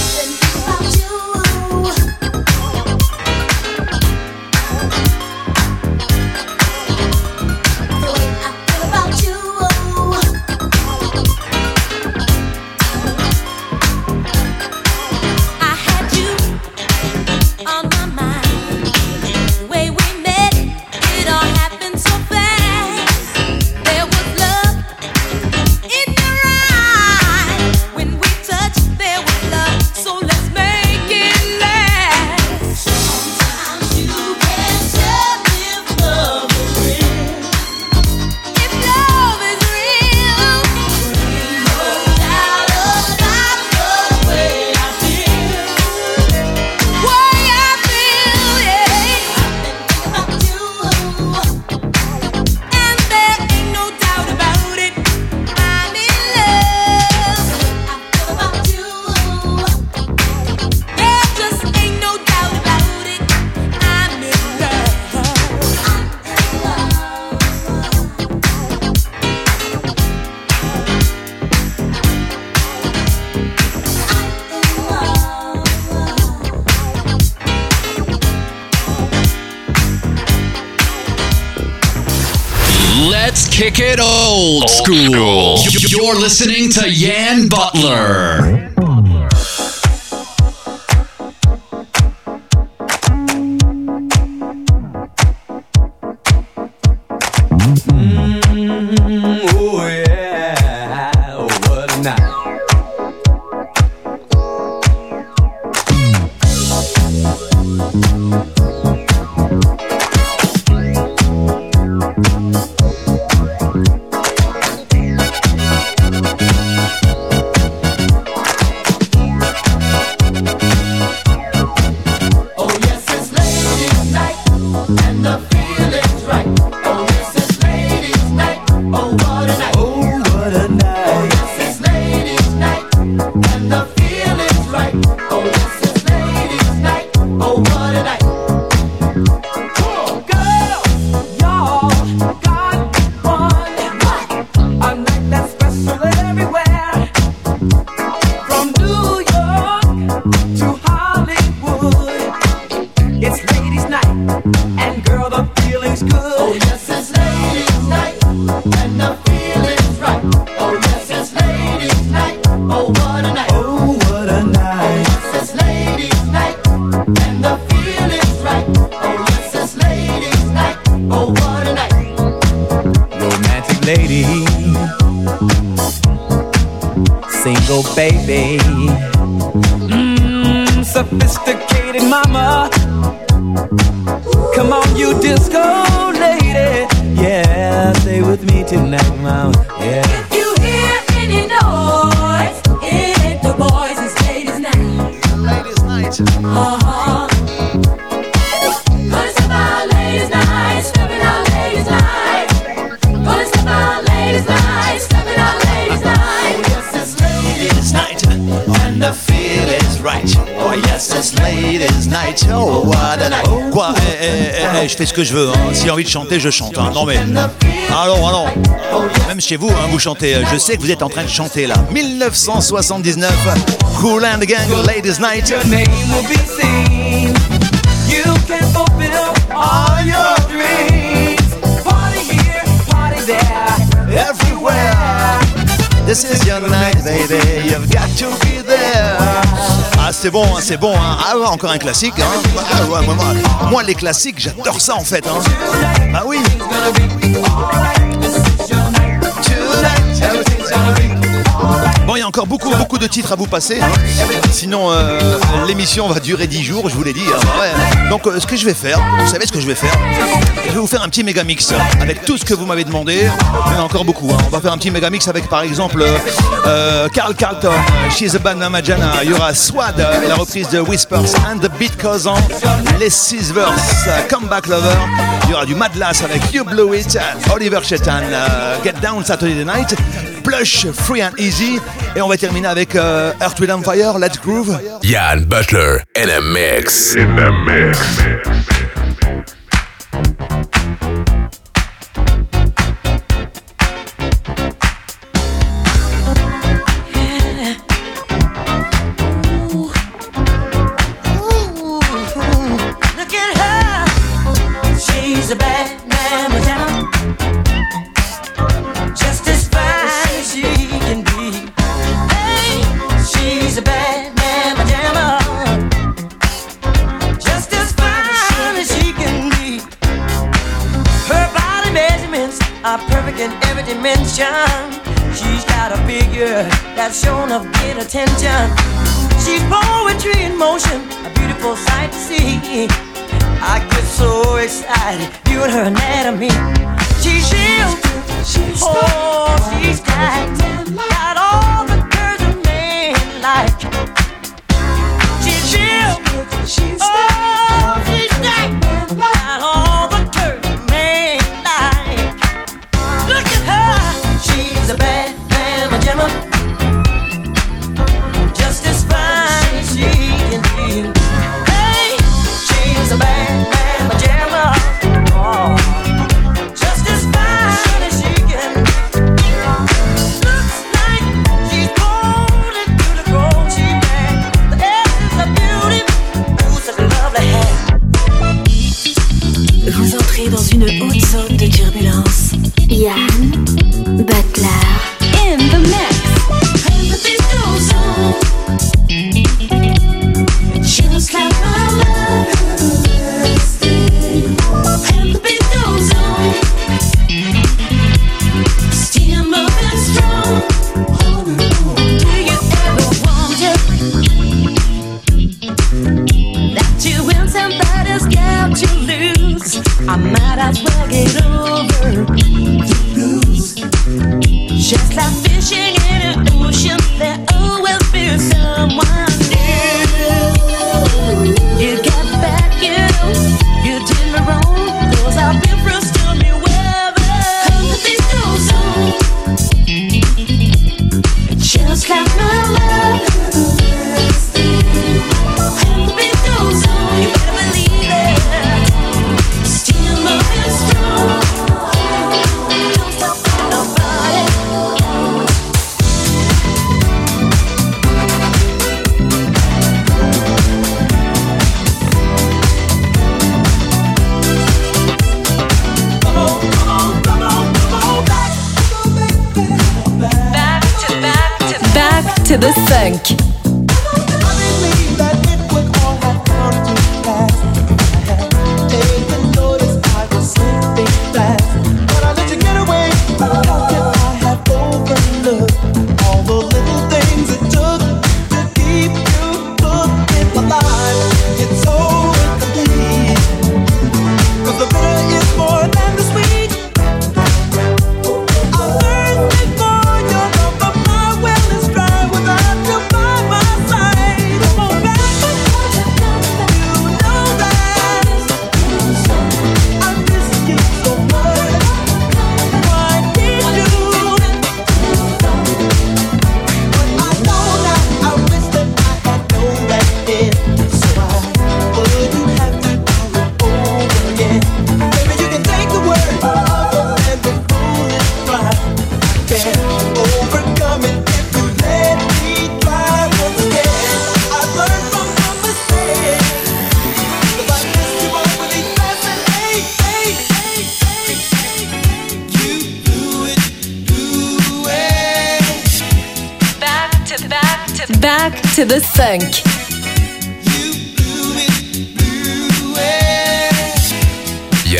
it old, old school. school. You're listening to Yan Butler. ce que je veux. Hein. S'il a envie de chanter, je chante. Hein. Non mais. Alors, alors. Même chez vous, hein, vous chantez. Euh, je sais que vous êtes en train de chanter là. 1979, Cool and the Gang, Ladies Night. This is your night, baby c'est bon, hein, c'est bon. Hein. Ah ouais, encore un classique. Hein. Ah moi, les classiques, j'adore ça en fait. Hein. Ah oui. Bon, il y a encore beaucoup, beaucoup de titres à vous passer. Hein. Sinon, euh, l'émission va durer 10 jours, je vous l'ai dit. Hein, hein. Donc, euh, ce que je vais faire, vous savez ce que je vais faire? Je vais vous faire un petit méga mix avec tout ce que vous m'avez demandé. Il y en a encore beaucoup. On va faire un petit méga mix avec, par exemple, euh, Carl Carlton, She's a Band Majana. Il y aura Swad, la reprise de Whispers and the Beat Cousin, Les Scissors, Comeback Lover. Il y aura du Madlass avec You Blew It, Oliver Chetan, Get Down Saturday Night. Plush, Free and Easy. Et on va terminer avec euh, Earth, Wind and Fire, Let's Groove. Jan Butler in a mix. In the mix. Perfect in every dimension. She's got a figure that's shown of great attention. She's poetry in motion, a beautiful sight to see. I get so excited viewing her anatomy. She's oh, real, oh, she's got, got all the curves a man like. She's real, oh, she's got, got all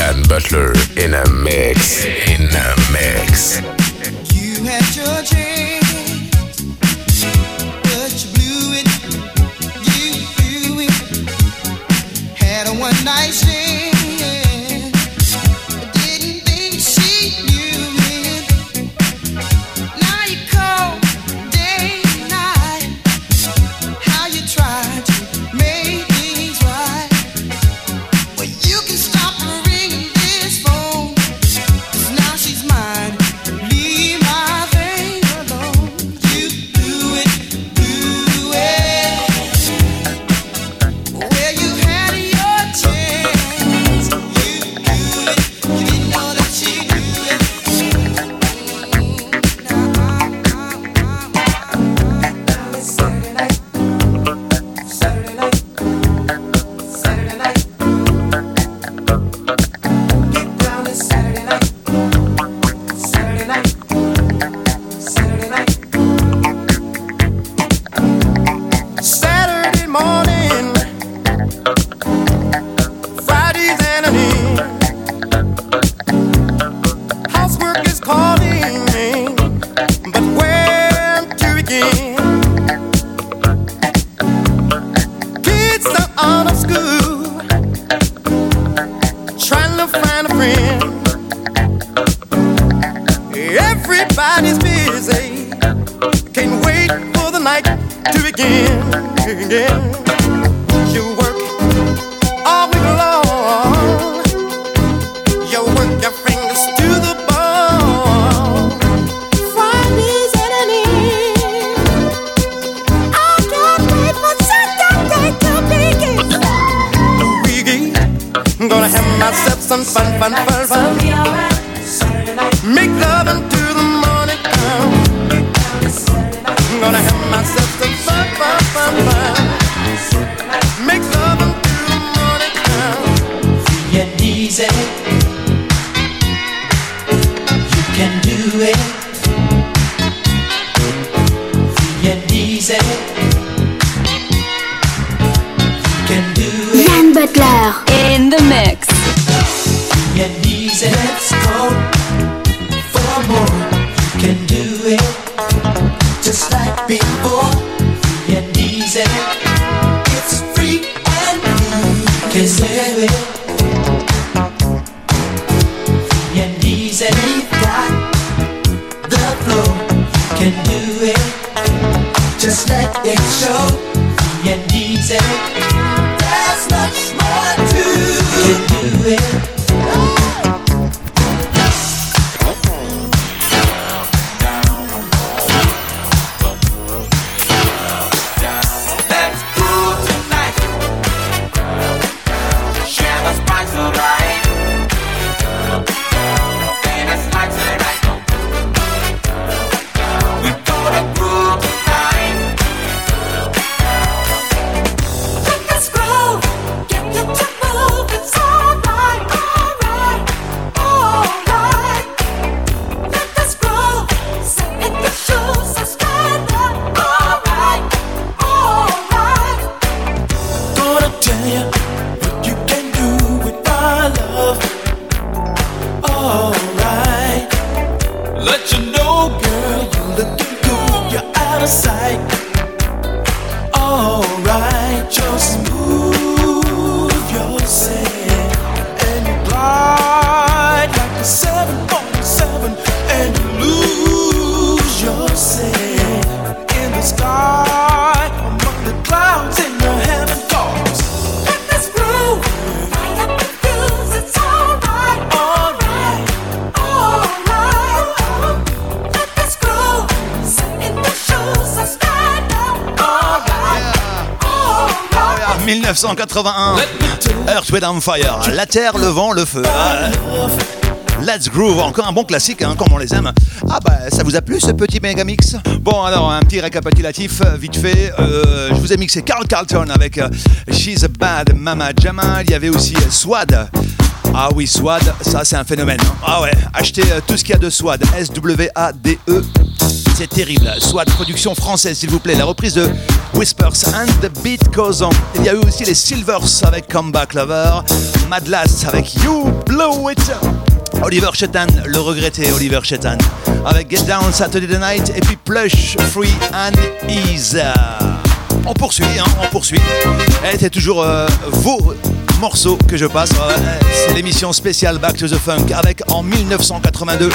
Ian Butler in a mix, in a mix. You had your chance, but you blew it. You blew it. Had a one night stand. Looking good. You're out of sight. 1981. Earth, Wind and Fire. La terre, le vent, le feu. Let's Groove, encore un bon classique, hein, comme on les aime. Ah bah, ça vous a plu ce petit méga mix Bon, alors, un petit récapitulatif, euh, vite fait. Euh, je vous ai mixé Carl Carlton avec euh, She's a Bad Mama Jama. Il y avait aussi Swad. Ah oui, Swad, ça c'est un phénomène. hein. Ah ouais, achetez tout ce qu'il y a de Swad. S-W-A-D-E. C'est terrible. Swad, production française, s'il vous plaît. La reprise de Whispers and the Beat Goes On. Il y a eu aussi les Silvers avec Comeback Lover. Madlass avec You Blow It. Oliver Chetan, le regretté Oliver Chetan, avec Get Down Saturday Night et puis Plush, Free and Ease. On poursuit, hein, on poursuit. Et c'est toujours euh, vos morceaux que je passe. C'est l'émission spéciale Back to the Funk avec en 1982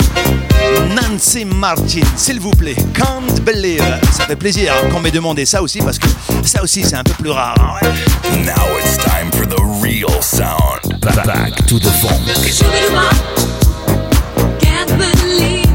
Nancy Martin, s'il vous plaît. Can't believe. Ça fait plaisir qu'on m'ait demandé ça aussi parce que ça aussi c'est un peu plus rare. hein, ouais. Now it's time for the real sound. Ba- Back to the funk. Can't believe.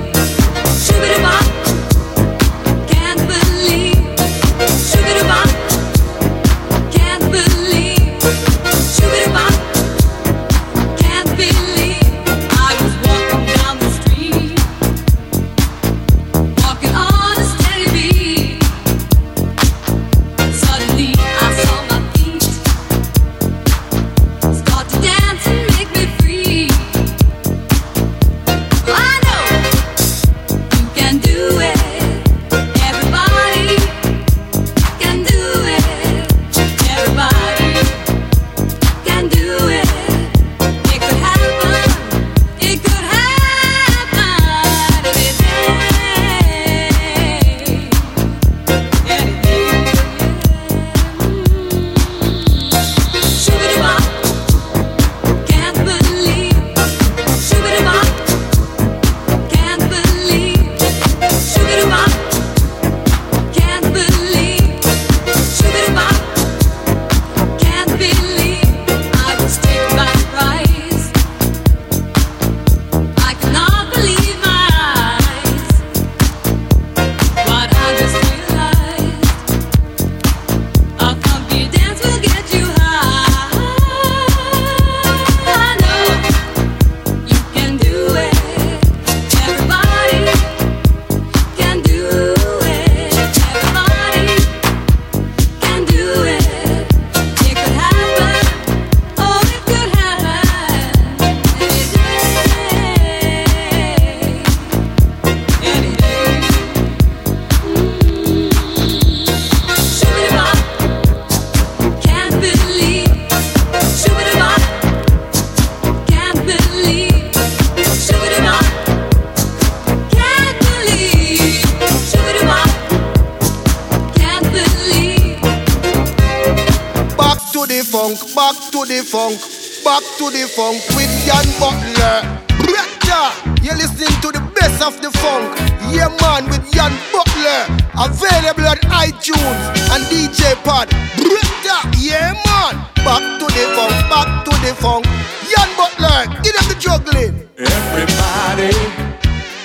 Funk, back to the funk, back to the funk with Jan Butler. Bretta, you're listening to the best of the funk. Yeah, man, with Jan Butler. Available on iTunes and DJ Pod. Bretta, yeah, man. Back to the funk, back to the funk. Jan Butler, give them the juggling. Everybody,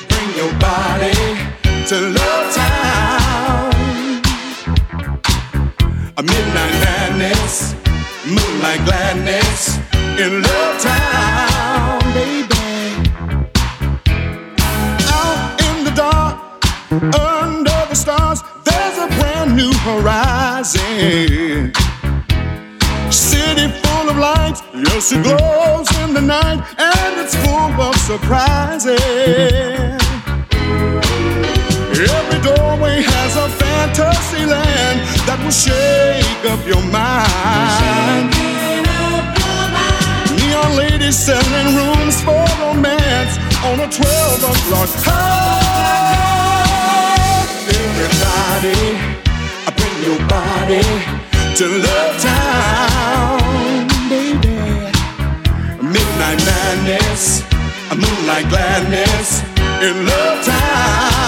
bring your body to Love Town. A midnight madness, moonlight gladness in Love Town, baby. Out in the dark, under the stars, there's a brand new horizon. City full of lights, yes, it glows in the night, and it's full of surprises. Every doorway has a fantasy land that will shake up your mind. Neon ladies selling rooms for romance on a 12 o'clock high. Everybody, I bring your body to Love Town, baby. Midnight madness, a moonlight gladness in Love Town.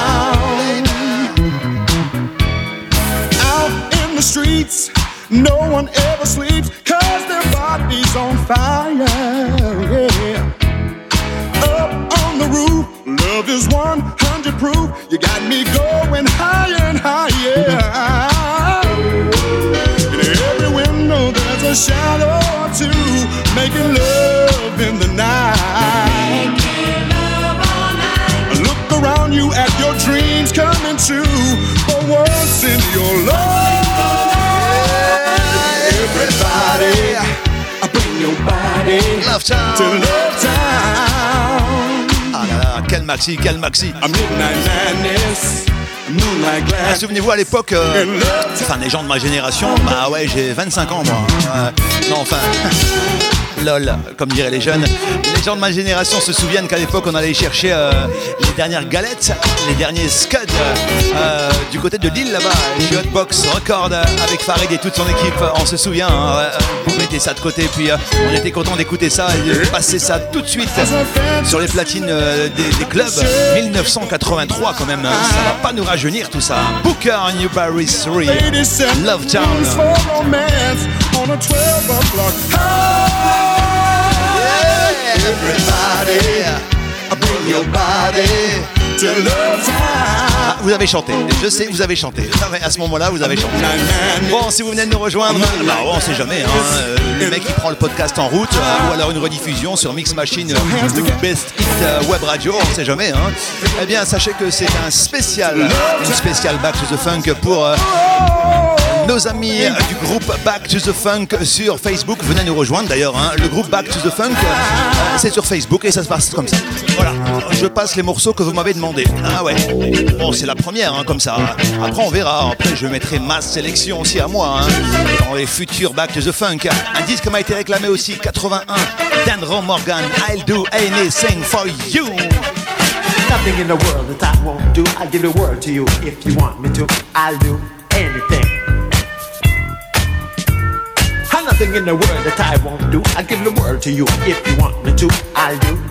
The streets, no one ever sleeps, cause their body's on fire. Yeah. Up on the roof, love is 100 proof. You got me going higher and higher. In every window, there's a shadow or two, making love in the night. Look around you at your dreams coming true for once in your life. Love Town. to Love Town. Ah là là, quel maxi, quel maxi. A midnight madness, moonlight Ah. Souvenez-vous à l'époque, euh, enfin les gens de ma génération, bah ouais j'ai 25 ans moi. Euh, non enfin, lol, comme diraient les jeunes. Les gens de ma génération se souviennent qu'à l'époque on allait chercher euh, les dernières galettes, les derniers scuds du côté de Lille là-bas, chez Hotbox Record avec Farid et toute son équipe. On se souvient, hein, ouais, ça de côté puis euh, on était content d'écouter ça et de passer ça tout de suite sur les platines euh, des, clubs. 1983 quand même, hein, ça va pas nous rajeunir tout ça. Booker Newberry 3, Love Town. for romance on a 12 o'clock high. Everybody, I bring your body to Love Town. Ah, vous avez chanté, je sais, vous avez chanté. À ce moment-là, vous avez chanté. Bon, si vous venez de nous rejoindre, bah, on sait jamais. Hein, euh, le mec qui prend le podcast en route, euh, ou alors une rediffusion sur Mix Machine euh, Best Hit euh, Web Radio, on sait jamais. Hein. Eh bien, sachez que c'est un spécial, une spéciale Back to the Funk pour nos amis du groupe Back to the Funk sur Facebook. Venez nous rejoindre d'ailleurs. hein. Le groupe Back to the Funk, c'est sur Facebook et ça se passe comme ça. Voilà, je passe les morceaux que vous m'avez demandé. Ah ouais. Bon, c'est la première, hein, comme ça. Après, on verra. Après, je mettrai ma sélection aussi à moi. hein, dans les futurs Back to the Funk. Un disque m'a été réclamé aussi, 81. Dan Morgan, I'll do anything for you. Nothing in the world that I won't do. I'll give the to you if you want me to. I'll do anything. In the world that I won't do. I'll give the world to you if you want me to. I'll do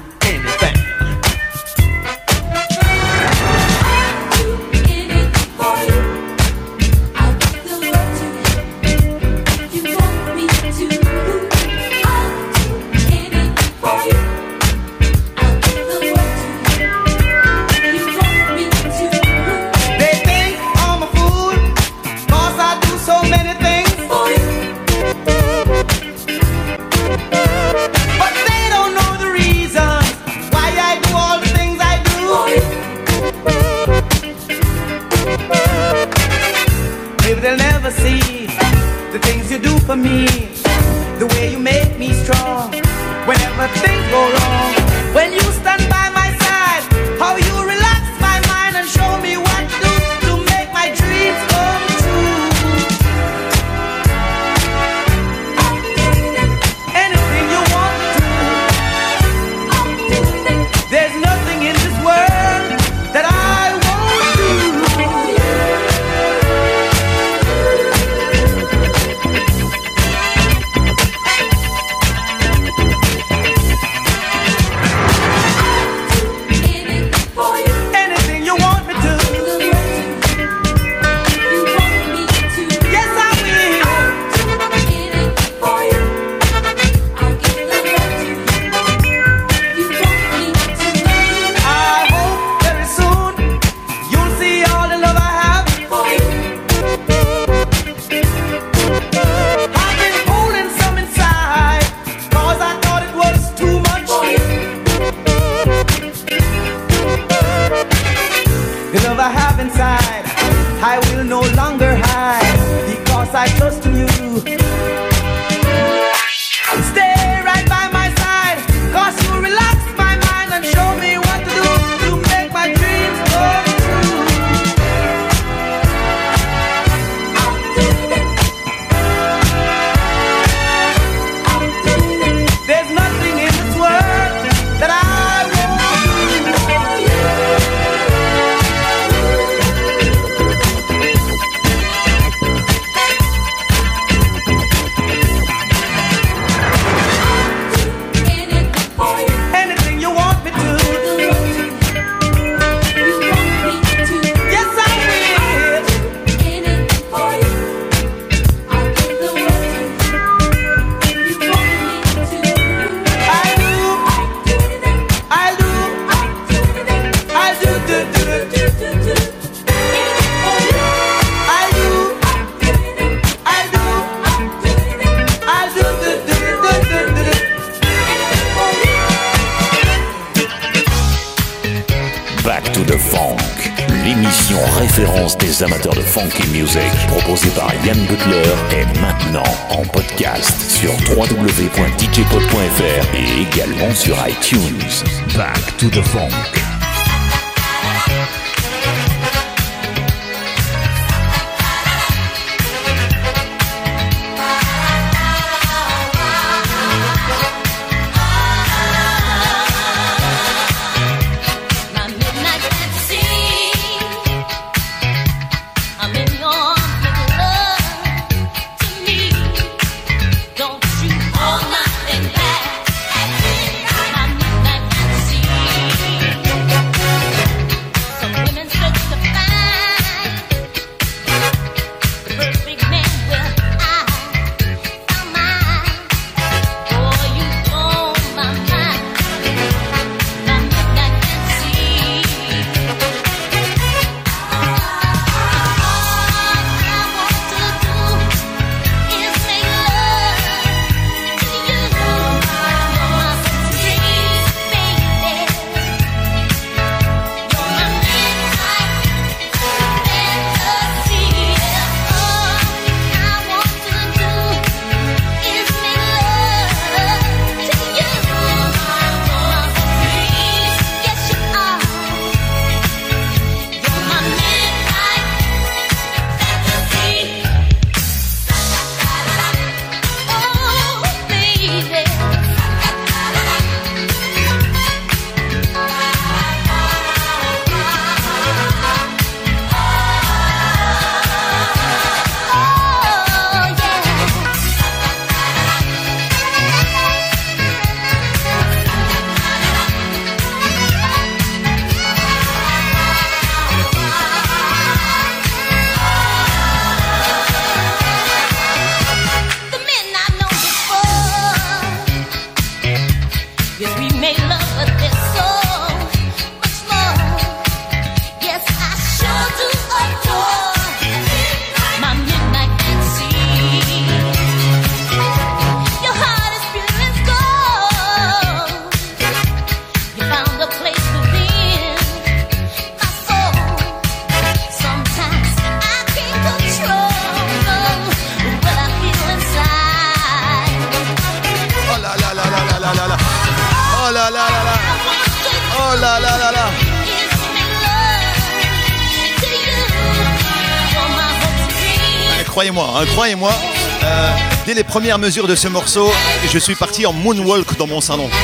premières mesures de ce morceau, je suis parti en moonwalk dans mon salon.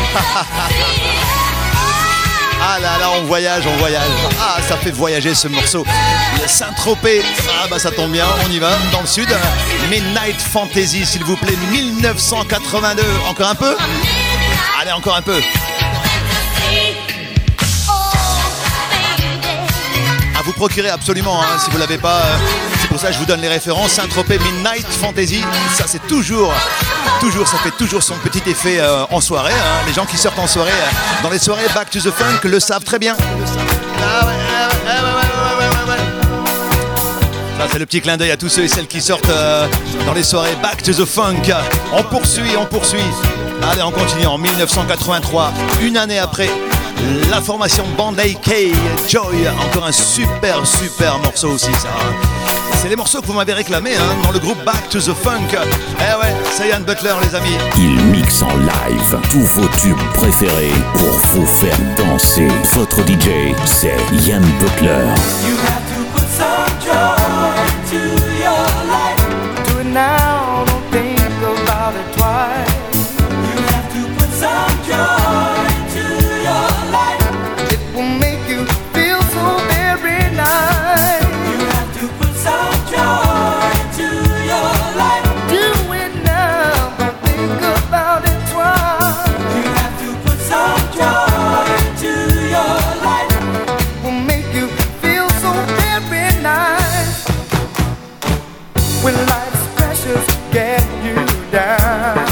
Ah là là, on voyage, on voyage. Ah, ça fait voyager ce morceau. Saint-Tropez. Ah bah ça tombe bien, on y va, dans le sud. Midnight Fantasy, s'il vous plaît, 1982. Encore un peu? Allez, encore un peu. À vous procurer absolument, hein, si vous l'avez pas. euh, ça, je vous donne les références. Saint-Tropez Midnight Fantasy, ça c'est toujours, toujours, ça fait toujours son petit effet euh, en soirée. Hein. Les gens qui sortent en soirée, euh, dans les soirées Back to the Funk, le savent très bien. Ça c'est le petit clin d'œil à tous ceux et celles qui sortent euh, dans les soirées Back to the Funk. On poursuit, on poursuit. Allez, on continue en 1983, une année après la formation Bandai K Joy, encore un super super morceau aussi ça. Hein. C'est les morceaux que vous m'avez réclamés hein, dans le groupe Back to the Funk. Eh ouais, c'est Ian Butler, les amis. Il mixe en live tous vos tubes préférés pour vous faire danser. Votre DJ, c'est Ian Butler. You have to put some joy to your life. Do it now, don't think about it twice. You have to put some joy. get you down.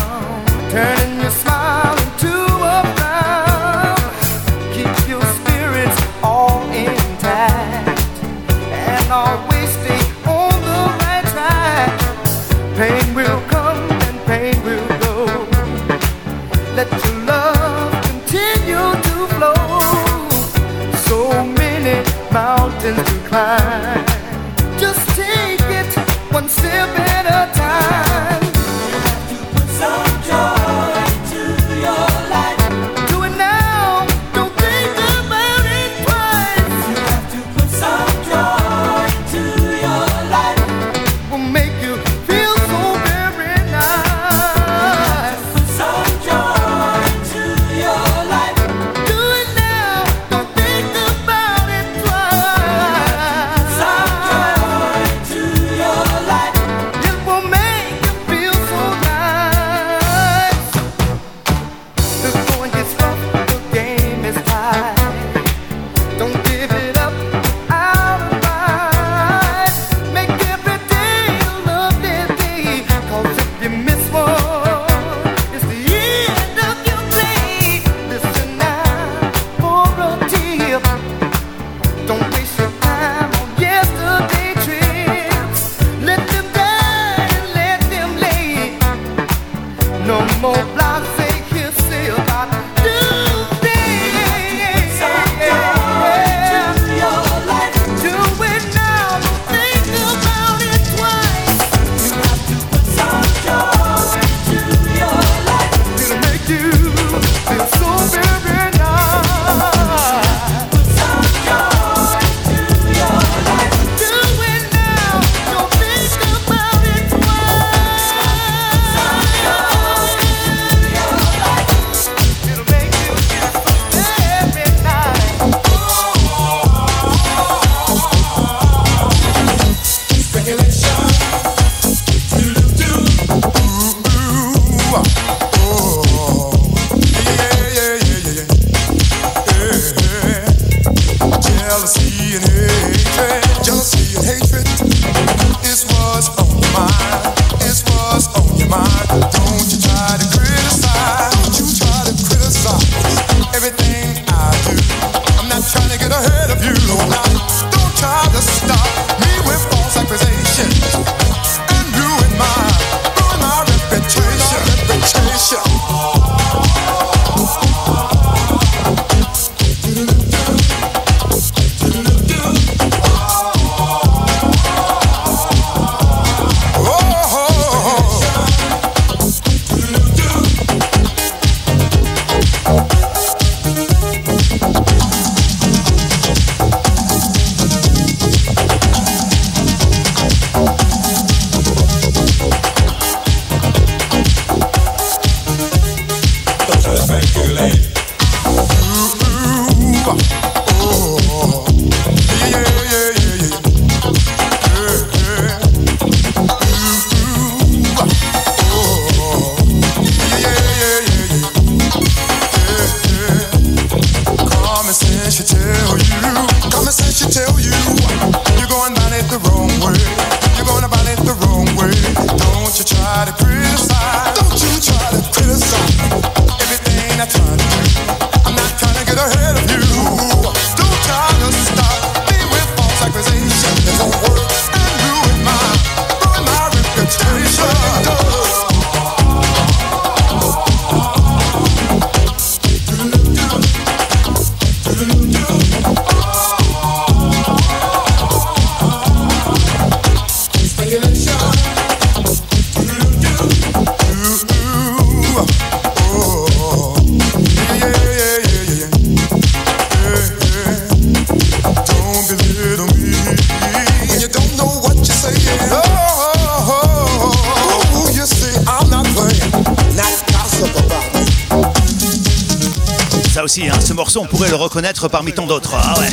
On pourrait le reconnaître parmi tant d'autres. Ah ouais.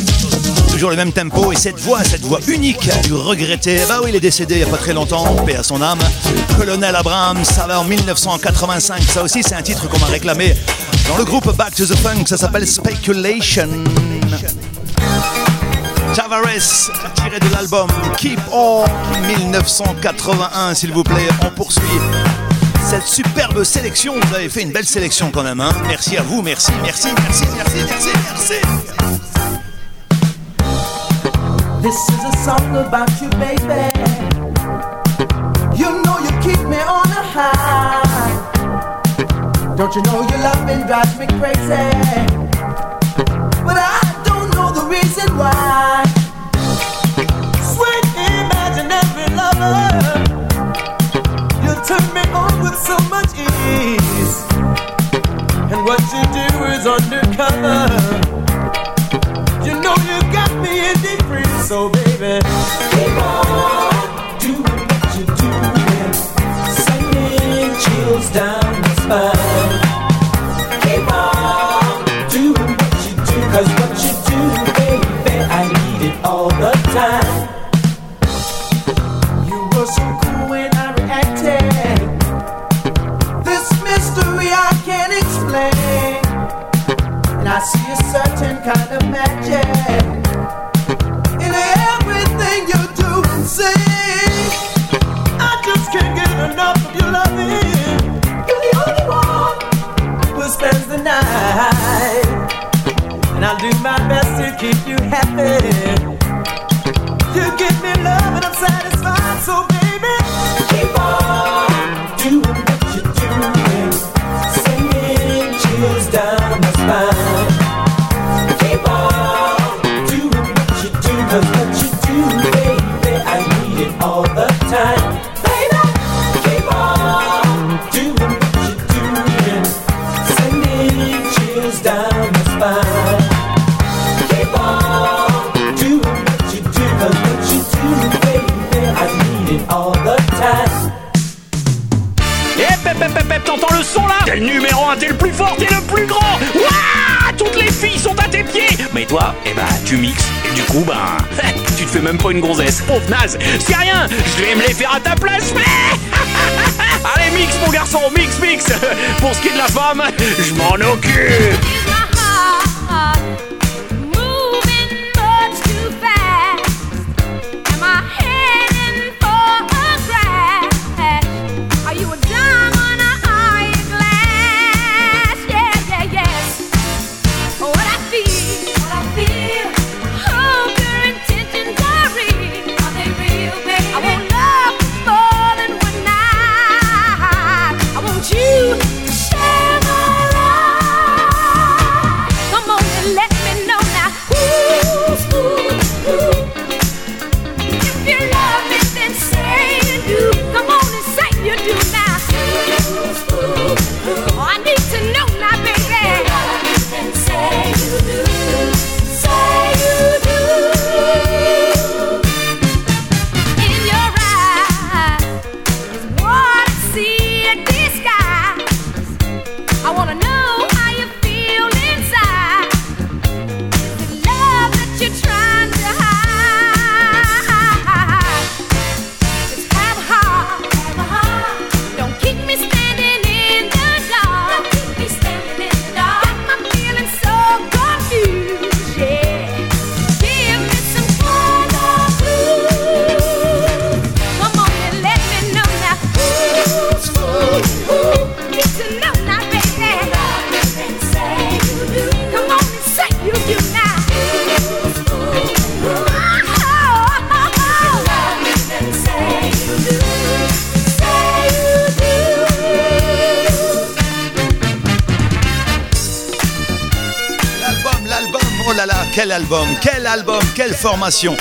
Toujours le même tempo et cette voix, cette voix unique du regretté. Bah oui, il est décédé il n'y a pas très longtemps, paix à son âme. Colonel Abraham, ça va en 1985. Ça aussi, c'est un titre qu'on m'a réclamé dans le groupe Back to the Funk. Ça s'appelle Speculation. Tavares, tiré de l'album Keep On 1981, s'il vous plaît. On poursuit cette superbe sélection. Vous avez fait une belle sélection quand même. Hein merci à vous, merci, merci, merci, merci, merci, merci. This is a song about you, baby. You know you keep me on a high. Don't you know your loving drives me crazy? But I don't know the reason why. So much ease. And what you do is undercover. You know you got me in deep freeze, so baby, keep on doing what you're doing, sending chills down une gonzesse. Pauvre naze, c'est rien, je vais me les faire à ta place, mais... Allez, mix, mon garçon, mix, mix. Pour ce qui est de la femme, je m'en occupe formation.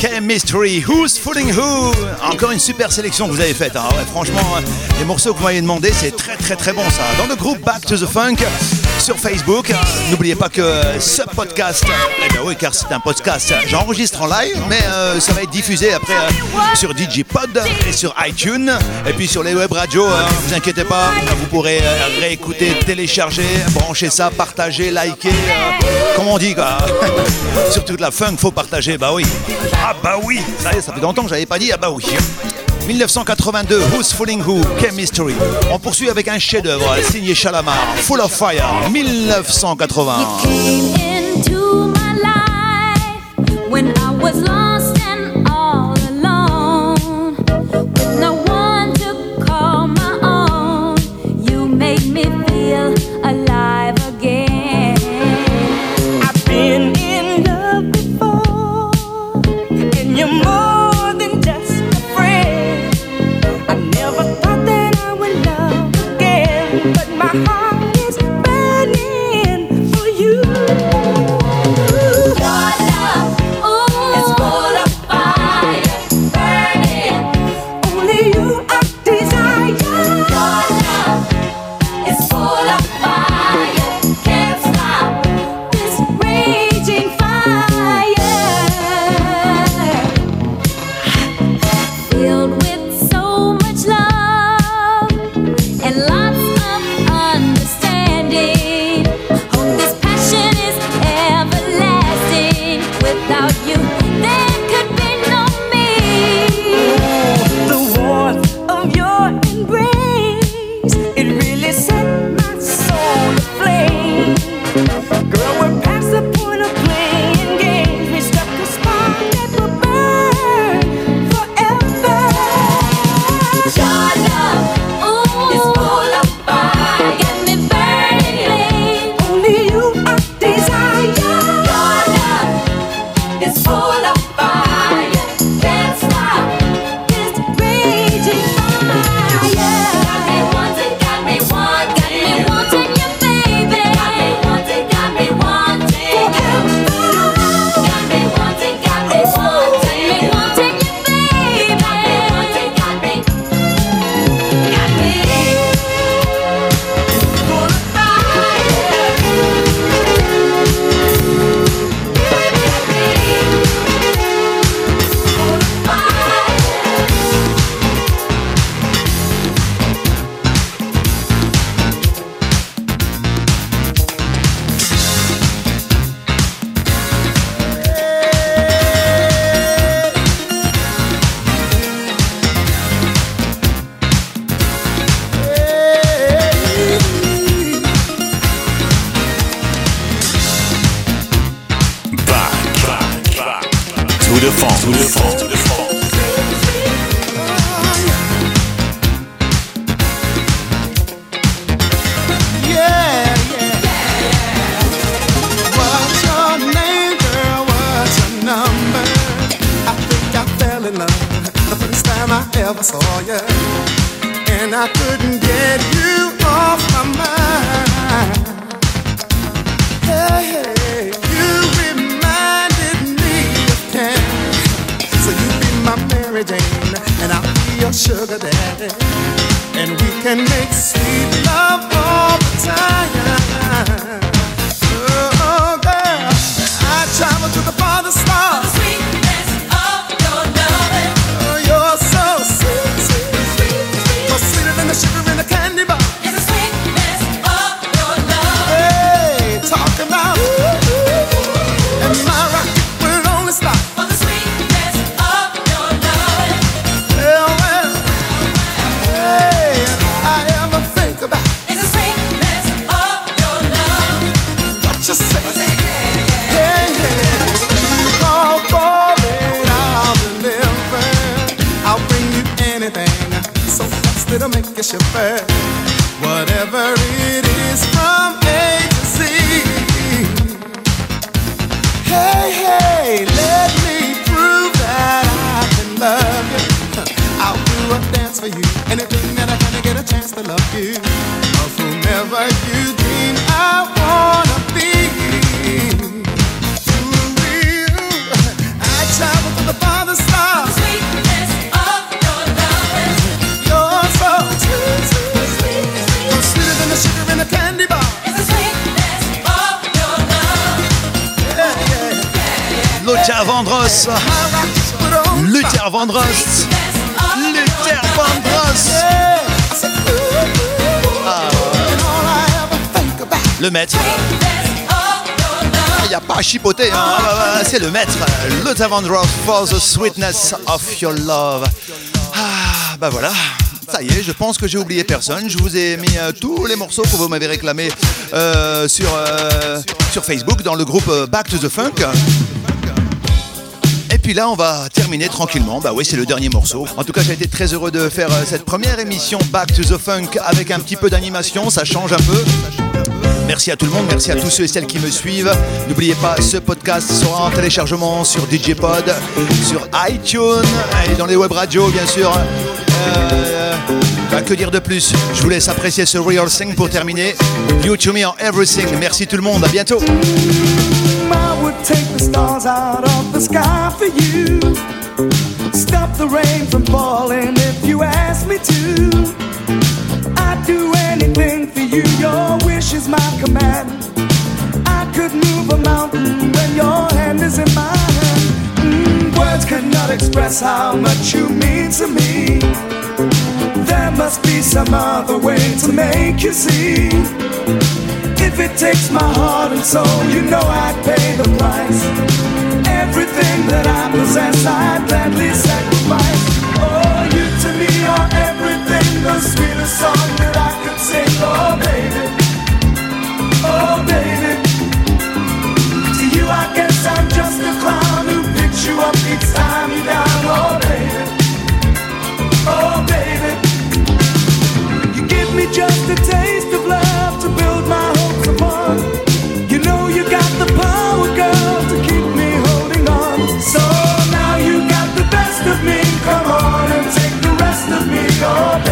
Chemistry, Who's Fooling Who? Encore une super sélection que vous avez faite. hein. Franchement, hein, les morceaux que vous m'avez demandé, c'est très très très bon ça. Dans le groupe Back to the Funk, sur Facebook. N'oubliez pas que ce podcast, eh bien oui, car c'est un podcast, j'enregistre en live, mais euh, ça va être diffusé après euh, sur Digipod et sur iTunes, et puis sur les web radios. Euh, ne vous inquiétez pas, vous pourrez réécouter, télécharger, brancher ça, partager, liker, Comment on dit quoi. Surtout de la funk, faut partager, bah oui. Ah bah oui, ça y est, ça fait longtemps que j'avais pas dit ah bah oui. 1982, Who's Fooling Who, Chemistry. On poursuit avec un chef-d'œuvre signé Chalamar, Full of Fire, 1980. For the sweetness of your love. Ah, bah voilà. Ça y est, je pense que j'ai oublié personne. Je vous ai mis euh, tous les morceaux que vous m'avez réclamés euh, sur, euh, sur Facebook dans le groupe Back to the Funk. Et puis là, on va terminer tranquillement. Bah oui, c'est le dernier morceau. En tout cas, j'ai été très heureux de faire cette première émission Back to the Funk avec un petit peu d'animation. Ça change un peu. Merci à tout le monde, merci à tous ceux et celles qui me suivent. N'oubliez pas, ce podcast sera en téléchargement sur DJ Pod, sur iTunes et dans les web radios, bien sûr. Euh, bah, que dire de plus? Je vous laisse apprécier ce Real Thing pour terminer. You to me on everything. Merci tout le monde, à bientôt. Anything for you, your wish is my command. I could move a mountain when your hand is in my hand. Mm, words cannot express how much you mean to me. There must be some other way to make you see. If it takes my heart and soul, you know I'd pay the price. Everything that I possess, I'd gladly sacrifice. Oh, you to me are everything, the sweetest song just a clown who picks you up each time you're down. Oh, baby, oh, baby. You give me just a taste of love to build my hopes upon. You know you got the power, girl, to keep me holding on. So now you got the best of me. Come on and take the rest of me, oh baby.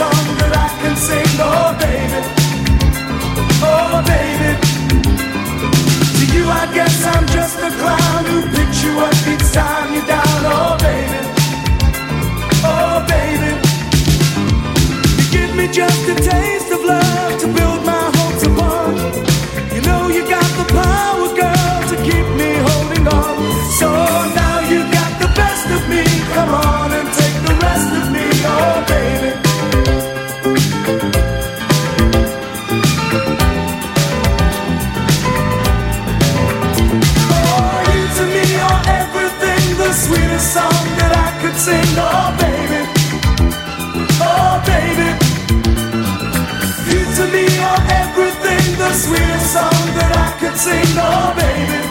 Song that I can sing, oh baby. Oh baby. Guess I'm just a clown who picks you up each time you're down. Oh, baby. Oh, baby. You give me just a taste sweetest song that I could sing, oh baby.